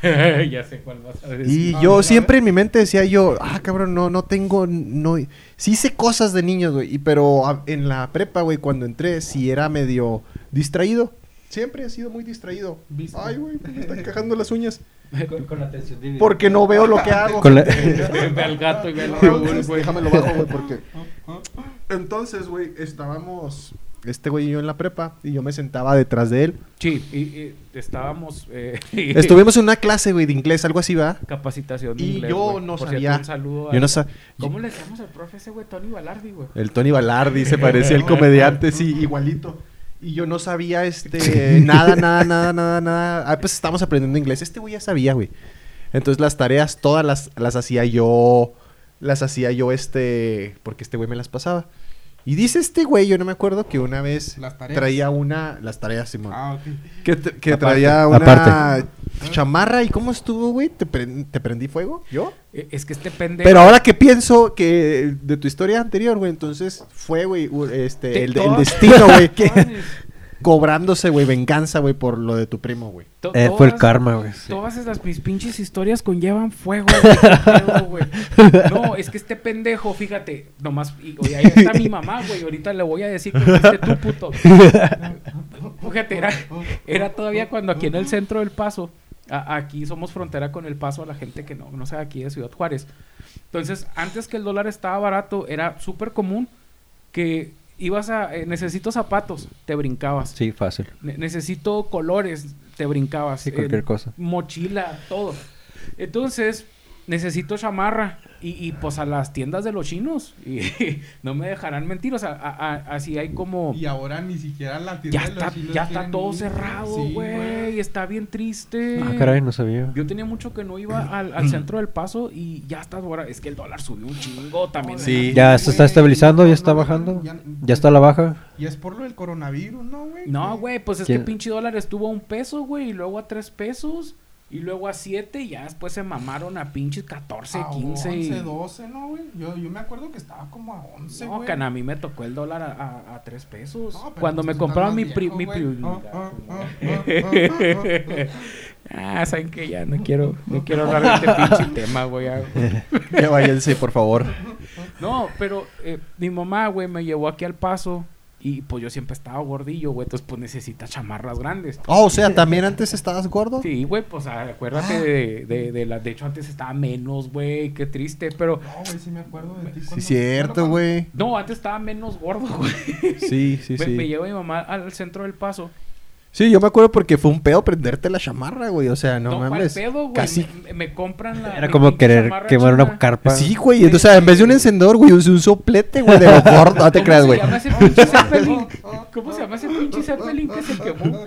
ya sé cuál vas a decir. Y yo siempre en mi mente decía yo, ah, cabrón, no, no tengo, no, sí sé cosas de niños, güey, y pero a- en la prepa, güey, cuando entré, sí era medio distraído. Siempre he sido muy distraído. Ay, güey, me están cagando las uñas. Con, atención dividida. Porque no veo lo que hago. Con la- ve al gato y ve al No, Raúl, güey. déjame lo bajo, güey, porque... Entonces, güey, estábamos este güey y yo en la prepa y yo me sentaba detrás de él. Sí, y, y estábamos... eh, Estuvimos en una clase, güey, de inglés, algo así, va. Capacitación de Y inglés, yo güey. no Por sabía- cierto, un saludo Yo no sé. ¿Cómo le decíamos al profe ese, güey? Tony Balardi, güey. El Tony Balardi se parecía al comediante, sí, igualito. Y yo no sabía, este, nada, nada, nada, nada, nada. Ah, pues estábamos aprendiendo inglés. Este güey ya sabía, güey. Entonces las tareas todas las, las hacía yo, las hacía yo, este, porque este güey me las pasaba. Y dice este güey, yo no me acuerdo, que una vez traía una, las tareas, Simón. Ah, ok. Que, traía una Aparte. chamarra. ¿Y cómo estuvo, güey? ¿Te, pren- te prendí fuego? ¿Yo? Eh, Es que este pendejo... Pero ahora que pienso que de tu historia anterior, güey, entonces fue, güey, este, Te- el, destino, güey, que- cobrándose, güey, venganza, güey, por lo de tu primo, güey. Eh, fue el todas- karma, güey. sí. Todas esas mis pinches historias conllevan fuego, güey. No, es que este pendejo, fíjate, nomás, y, oye, ahí está mi mamá, güey, ahorita le voy a decir que fuiste tú, puto. Fíjate, era, era todavía cuando aquí en el centro del Paso, a- aquí somos frontera con el Paso a la gente que no, no sea aquí de Ciudad Juárez. Entonces, antes que el dólar estaba barato, era súper común que ibas a, eh, necesito zapatos, te brincabas. Sí, fácil. Ne- necesito colores, te brincabas. Sí, cualquier Eh, cosa. Mochila, todo. Entonces, necesito chamarra. Y, y, pues a las tiendas de los chinos. Y no me dejarán mentir. O sea, a- a- así hay como. Y ahora ni siquiera la tienda Ya de los está, chinos ya está todo ir. cerrado, Sí, güey. está bien triste. Ah, caray, no sabía. Yo tenía mucho que no iba al, al centro del paso y ya está ahora. Es que el dólar subió un chingo también. Sí. Ya se está estabilizando, ya está bajando. ya- Ya está a la baja. Y es por lo del coronavirus, ¿no, güey? No, güey, pues es ¿Quién? que pinche dólar estuvo a un peso, güey, y luego a tres pesos, y luego a siete, y ya después se mamaron a pinches 14, a 15. y- 11, 12, ¿no, güey? Yo, yo me acuerdo que estaba como a 11, No, güey. can, a mí me tocó el dólar a, a, a tres pesos. No, pero Cuando me más mi, pri- mi Ah, saben que ya no quiero, no quiero hablar de este pinche tema, güey. ya. Ya váyanse, por favor. No, pero eh, mi mamá, güey, me llevó aquí al paso. Y pues yo siempre estaba gordillo, güey. Entonces, pues necesita chamarras grandes. Oh, o sea, ¿también antes estabas gordo? Sí, güey, pues ah, acuérdate de, de, de la... De hecho, antes estaba menos, güey. Qué triste, pero... No, güey, sí me acuerdo de ti. Sí, cuando- cierto, güey. No, antes estaba menos gordo, güey. Sí, sí, me, me sí. llevó mi mamá al centro del paso. Sí, yo me acuerdo porque fue un pedo prenderte la chamarra, güey. O sea, no, No, ¿cuál mames. pedo, güey. Casi. Me, me compran la... Era como querer quemar una carpa. Sí, güey. O sea, en vez de un encendedor, güey, usé un soplete, güey, de lo gordo. No te ¿Cómo creas, se güey. llama ese pinche Zeppelin? ¿Cómo se llama ese pinche Zeppelin que se quemó?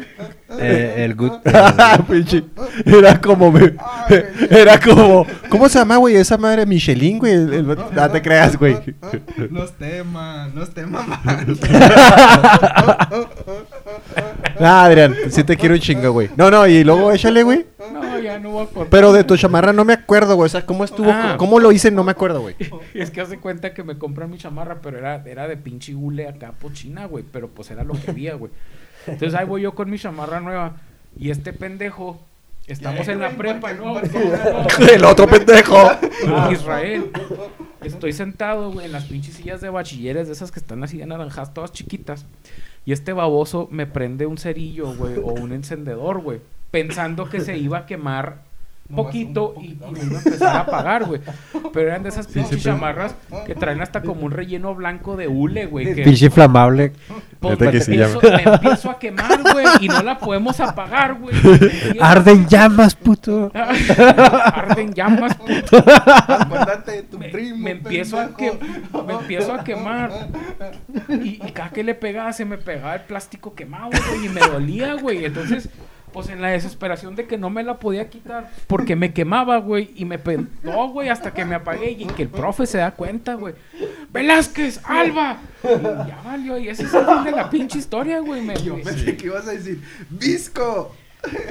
Eh, el good. Pinche. Era como. me-. Era como. ¿Cómo se llama, güey? Esa madre Michelin, güey. El- el- No te creas, güey. Los temas, los temas Ah, Adrián, sí te quiero un chingo, güey. No, no, y luego échale, güey. No, ya no voy a cortar. Pero de tu chamarra no me acuerdo, güey. O sea, ¿cómo estuvo? Ah. ¿Cómo lo hice? No me acuerdo, güey. Es que hace cuenta que me compran mi chamarra, pero era, era de pinche hule acá pochina, güey. Pero pues era lo que había, güey. Entonces ahí voy yo con mi chamarra nueva. Y este pendejo, estamos en la prepa, ¿no? El otro pendejo. no, Israel. Estoy sentado, güey, en las pinches sillas de bachilleres, de esas que están así anaranjadas, todas chiquitas. Y este baboso me prende un cerillo, güey, o un encendedor, güey. Pensando que se iba a quemar poquito un y, y me iba a empezar a apagar, güey. Pero eran de esas Sí, pinches sí, chamarras que traen hasta como un relleno blanco de hule, güey. Que Pinche inflamable. pues, me, que sí, empiezo, me empiezo a quemar, güey, y no la podemos apagar, güey. Arden llamas, puto. Arden llamas, puto. Acuérdate de tu me, primo. me empiezo a que, me empiezo a quemar y, y cada que le pegaba se me pegaba el plástico quemado güey y me dolía güey entonces pues en la desesperación de que no me la podía quitar porque me quemaba güey y me no güey hasta que me apagué y que el profe se da cuenta güey Velázquez Alba Y ya valió y ese es el fin de la pinche historia güey me, Yo me- pensé que ibas a decir, ¡Visco!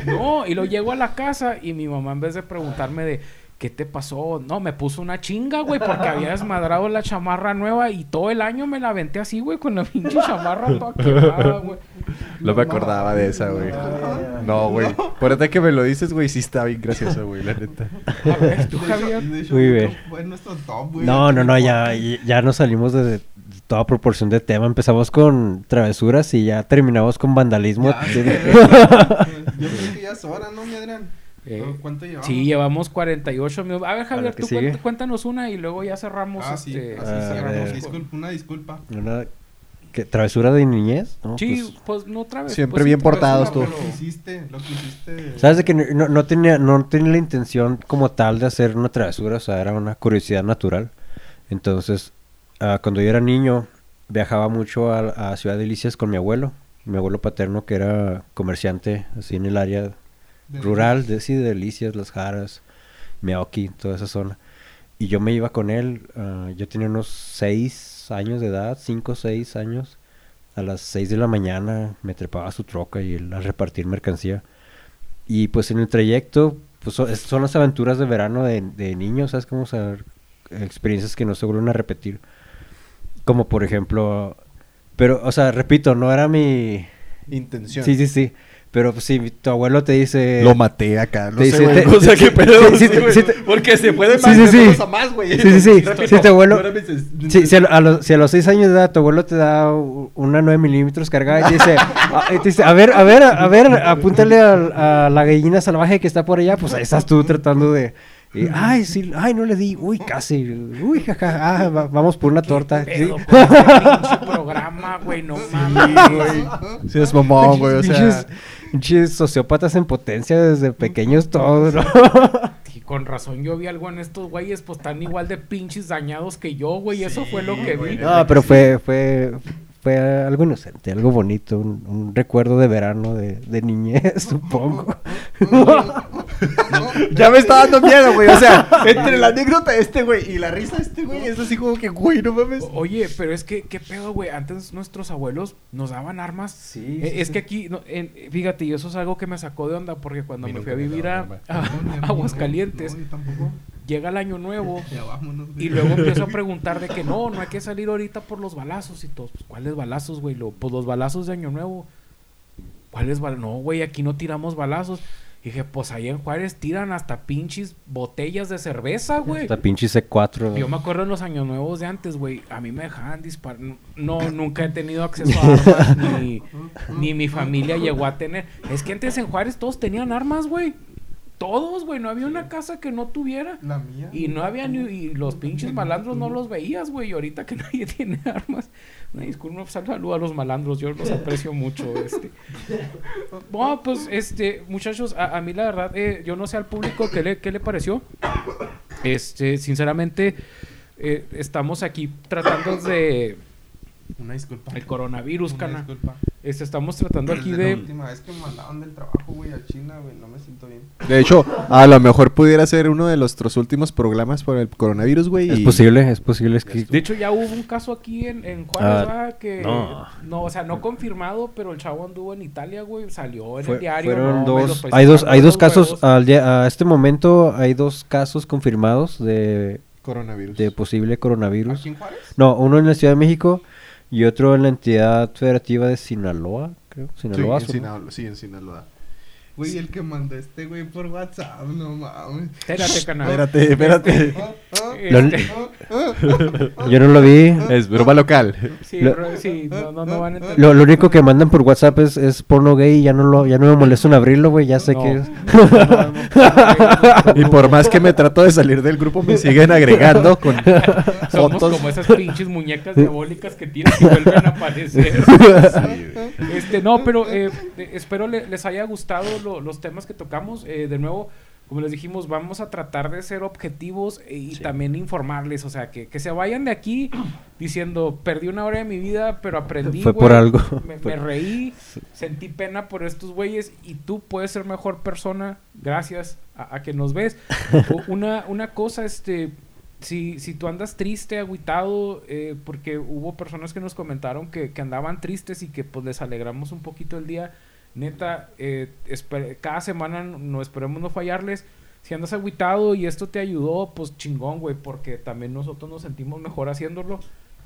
no, y lo llego a la casa y mi mamá en vez de preguntarme de ¿qué te pasó? No, me puso una chinga, güey, porque había desmadrado la chamarra nueva y todo el año me la aventé así, güey, con la pinche chamarra toda quemada, güey. No me acordaba de esa, güey. No, güey. Por ahorita que me lo dices, güey, sí está bien gracioso, güey, la neta. A ver, tú, Javier. Muy bien. No, no, no, ya, ya nos salimos de, toda proporción de tema. Empezamos con travesuras y ya terminamos con vandalismo. Ya, Yo creo que ya es hora, ¿no, mi Adrián? Eh, ¿Cuánto llevamos? Sí, llevamos 48 minutos. A ver, Javier, que tú sigue. cuént- cuéntanos una y luego ya cerramos. Ah, sí, este, así Ah, cerramos. a ver. Disculpa, una disculpa. Una ¿qué, travesura de niñez, ¿no? Sí, Pues, pues, no vez. Siempre pues, bien sí, portados tú. Lo que hiciste, lo que hiciste. Sabes de que no, no tenía no tenía la intención como tal de hacer una travesura, o sea, era una curiosidad natural. Entonces, ah, cuando yo era niño, viajaba mucho a, a Ciudad Delicias con mi abuelo, mi abuelo paterno que era comerciante así en el área De- rural, de, sí, de Delicias, Las Jaras, Meoki, toda esa zona. Y yo me iba con él, ah, yo tenía unos seis años de edad, cinco o seis años. A las seis de la mañana me trepaba a su troca y él a repartir mercancía. Y pues en el trayecto, pues so- es- son las aventuras de verano de, de niños, ¿sabes? Como o sea, experiencias que no se vuelven a repetir. Como por ejemplo, pero, o sea, repito, no era mi... Intención. Sí, sí, sí. Pero pues, si tu abuelo te dice... Lo maté acá. No Te sé, dice- güey. te- O sea, qué pedo. sí, sí, sí, güey. sí, te- Porque se puede Sí, más. sí, me sí. pasa más, güey. Sí, sí, sí. Si tu abuelo- si a, a los, si a los seis años de edad tu abuelo te da una 9 milímetros cargada y te dice, a, y te dice, a ver, a ver, a ver, apúntale al- a, la gallina salvaje que está por allá, pues ahí estás tú tratando de... ay, sí, ay, no le di, uy, casi, uy, jaja, ah, va- vamos por una torta. ¿Qué sí. pedo este programa, güey? No mames. Sí, es mamón, güey. O sea, Pinches- pinches sociópatas en potencia desde pequeños todos, ¿no? Y con razón yo vi algo en estos güeyes, pues están igual de pinches dañados que yo, güey. Eso fue lo que vi. No, pero fue, fue, fue algo inocente, algo bonito, un, un recuerdo de verano de, de niñez, supongo. ya me está dando miedo, güey. O sea, entre la anécdota de este, güey, y la risa de este, güey, es así como que, güey, no mames. Oye, pero es que, ¿qué pedo, güey? Antes nuestros abuelos nos daban armas. Sí, Eh, sí, es sí. que aquí, no, en- fíjate, y eso es algo que me sacó de onda porque cuando me fui a vivir a, Aguascalientes, No, yo tampoco. Llega el año nuevo Ya vámonos. güey. y luego empiezo a preguntar de que no, no hay que salir ahorita por los balazos y todos. Pues, ¿Cuáles balazos, güey? Lo- Pues los balazos de año nuevo. ¿Cuáles balazos? No, güey, aquí no tiramos balazos. Y dije, pues ahí en Juárez tiran hasta pinches botellas de cerveza, güey. Hasta pinche C4. Yo me acuerdo en los años nuevos de antes, güey. A mí me dejaban disparar. No, nunca he tenido acceso a armas, ni, ni mi familia llegó a tener. Es que antes en Juárez todos tenían armas, güey. Todos, güey. No había una casa que no tuviera. La mía. Y no había ni. Y los pinches malandros no los veías, güey. Y ahorita que nadie tiene armas. Una disculpa, sal- saludo a los malandros. Yo los aprecio mucho, este. Bueno, pues, este, muchachos, a, a mí la verdad, eh, yo no sé al público qué le, qué le pareció. Este, sinceramente, eh, estamos aquí tratando de. Una disculpa. El coronavirus, Una cana. disculpa. Este, estamos tratando aquí La de. última vez que me mandaban del trabajo, güey, a China, güey, no me siento bien. De hecho, a lo mejor pudiera ser uno de nuestros últimos programas por el coronavirus, güey. Es y- posible, es posible. Es que... De hecho, ya hubo un caso aquí en, en Juárez, Ah, ¿verdad? que no. no. o sea, no confirmado, pero el chavo anduvo en Italia, güey, salió en Fue- el diario. fueron no, dos, hay dos, hay dos casos, al día- a este momento hay dos casos confirmados de, Coronavirus. de posible coronavirus. ¿Aquí en Juárez? No, uno en la Ciudad de México y otro en la entidad federativa de Sinaloa, creo. Sí, Sinaloa. en ¿no? Sinaloa, sí, en Sinaloa. Güey, el que mandó este güey por WhatsApp, no mames. Espérate, canal. Espérate, espérate. Ah, ah, Lo- Este, ah, ah. Yo no lo vi. Es broma local. sí, Lo- sí, no, no, no van a entender. Lo, lo único que mandan por WhatsApp es, es porno gay y ya no lo, ya no me molesta en abrirlo, güey, ya sé No. que es. Y por más que me trato de salir del grupo, me siguen agregando con Somos fotos. como esas pinches muñecas diabólicas que tiran y vuelven a aparecer. este, no, pero eh, eh, espero le- les haya gustado lo- los temas que tocamos. Eh, de nuevo, como les dijimos, vamos a tratar de ser objetivos eh, y Sí. también informarles. O sea, que, que se vayan de aquí diciendo, perdí una hora de mi vida, pero aprendí. Fue por algo. Me, reí, sentí pena por estos güeyes y tú puedes ser mejor persona gracias a, a que nos ves. Una, una cosa, este, si, si tú andas triste, agüitado, eh, porque hubo personas que nos comentaron que, que andaban tristes y que pues les alegramos un poquito el día. Neta, eh, cada semana no esperemos no fallarles. Si andas agüitado y esto te ayudó, pues chingón, güey, porque también nosotros nos sentimos mejor haciéndolo.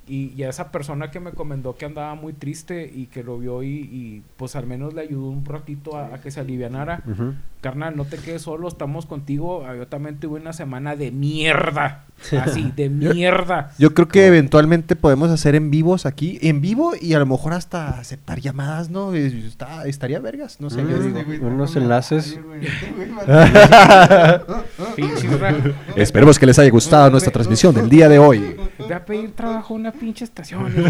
Y, y a esa persona que me comentó que andaba muy triste y que lo vio y, y, pues al menos le ayudó un ratito a, a que se alivianara. Carnal, no te quedes solo, estamos contigo. Ah, Yo también tuve una semana de mierda. Así, de mierda. Yo creo que eventualmente podemos hacer en vivos aquí, en vivo y a lo mejor hasta aceptar llamadas, ¿no? Eh, Está, estaría vergas, no sé, yo Mm. digo. Este güey, unos no, enlaces. este Esperemos que les haya gustado nuestra transmisión del día de hoy. Ve a pedir trabajo a una pinche estación.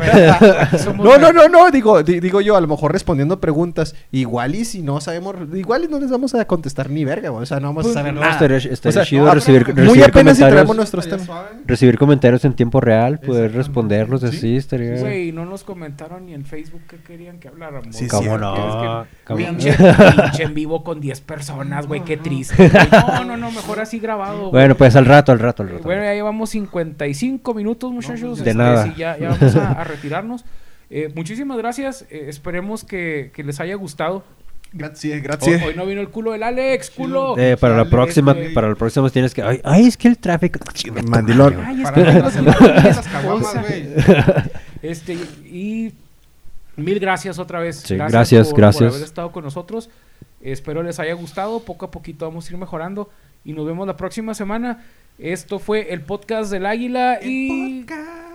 No, no, no, no, digo, di- digo yo, a lo mejor respondiendo preguntas, igual y si no sabemos, igual y no les vamos a contestar ni verga, güey, o sea, no vamos a saber No, nada. estaría, estaría O sea, chido a- recibir, muy recibir apenas si comentarios. traemos nuestros temas. Recibir comentarios en tiempo real, poder responderlos así, Sí. estaría... Güey, no nos comentaron ni en Facebook que querían que habláramos. Sí, ¿Cómo no? En vivo con 10 personas, güey, qué triste. No, no, no, mejor así grabado. Bueno, pues al rato, al rato, al rato. Bueno, ya llevamos 55 minutos, muchachos. De Este, nada. Ya, ya vamos a, a retirarnos. Eh, muchísimas gracias. eh, esperemos que, que les haya gustado. Gracias, Hoy, gracias. hoy no vino el culo del Alex, culo. Eh, para la Sale, próxima, este- para la próxima tienes que... Ay, ay, es que el tráfico... Mandilón. Ay, es Para que la caguamas, cosa. güey. Este, y mil gracias otra vez. Sí, gracias, por, gracias. por haber estado con nosotros. Espero les haya gustado. Poco a poquito vamos a ir mejorando. Y nos vemos la próxima semana. Esto fue el podcast del Águila. y.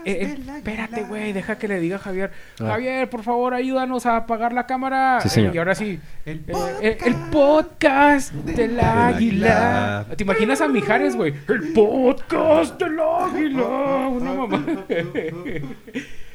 Eh, eh, espérate, güey, deja que le diga a Javier. Ah. Javier, por favor, ayúdanos a apagar la cámara. Sí, señor. Eh, y ahora sí. El eh, eh, el podcast del águila. águila. ¿Te imaginas a Mijares, güey? El podcast del águila. Una mamá.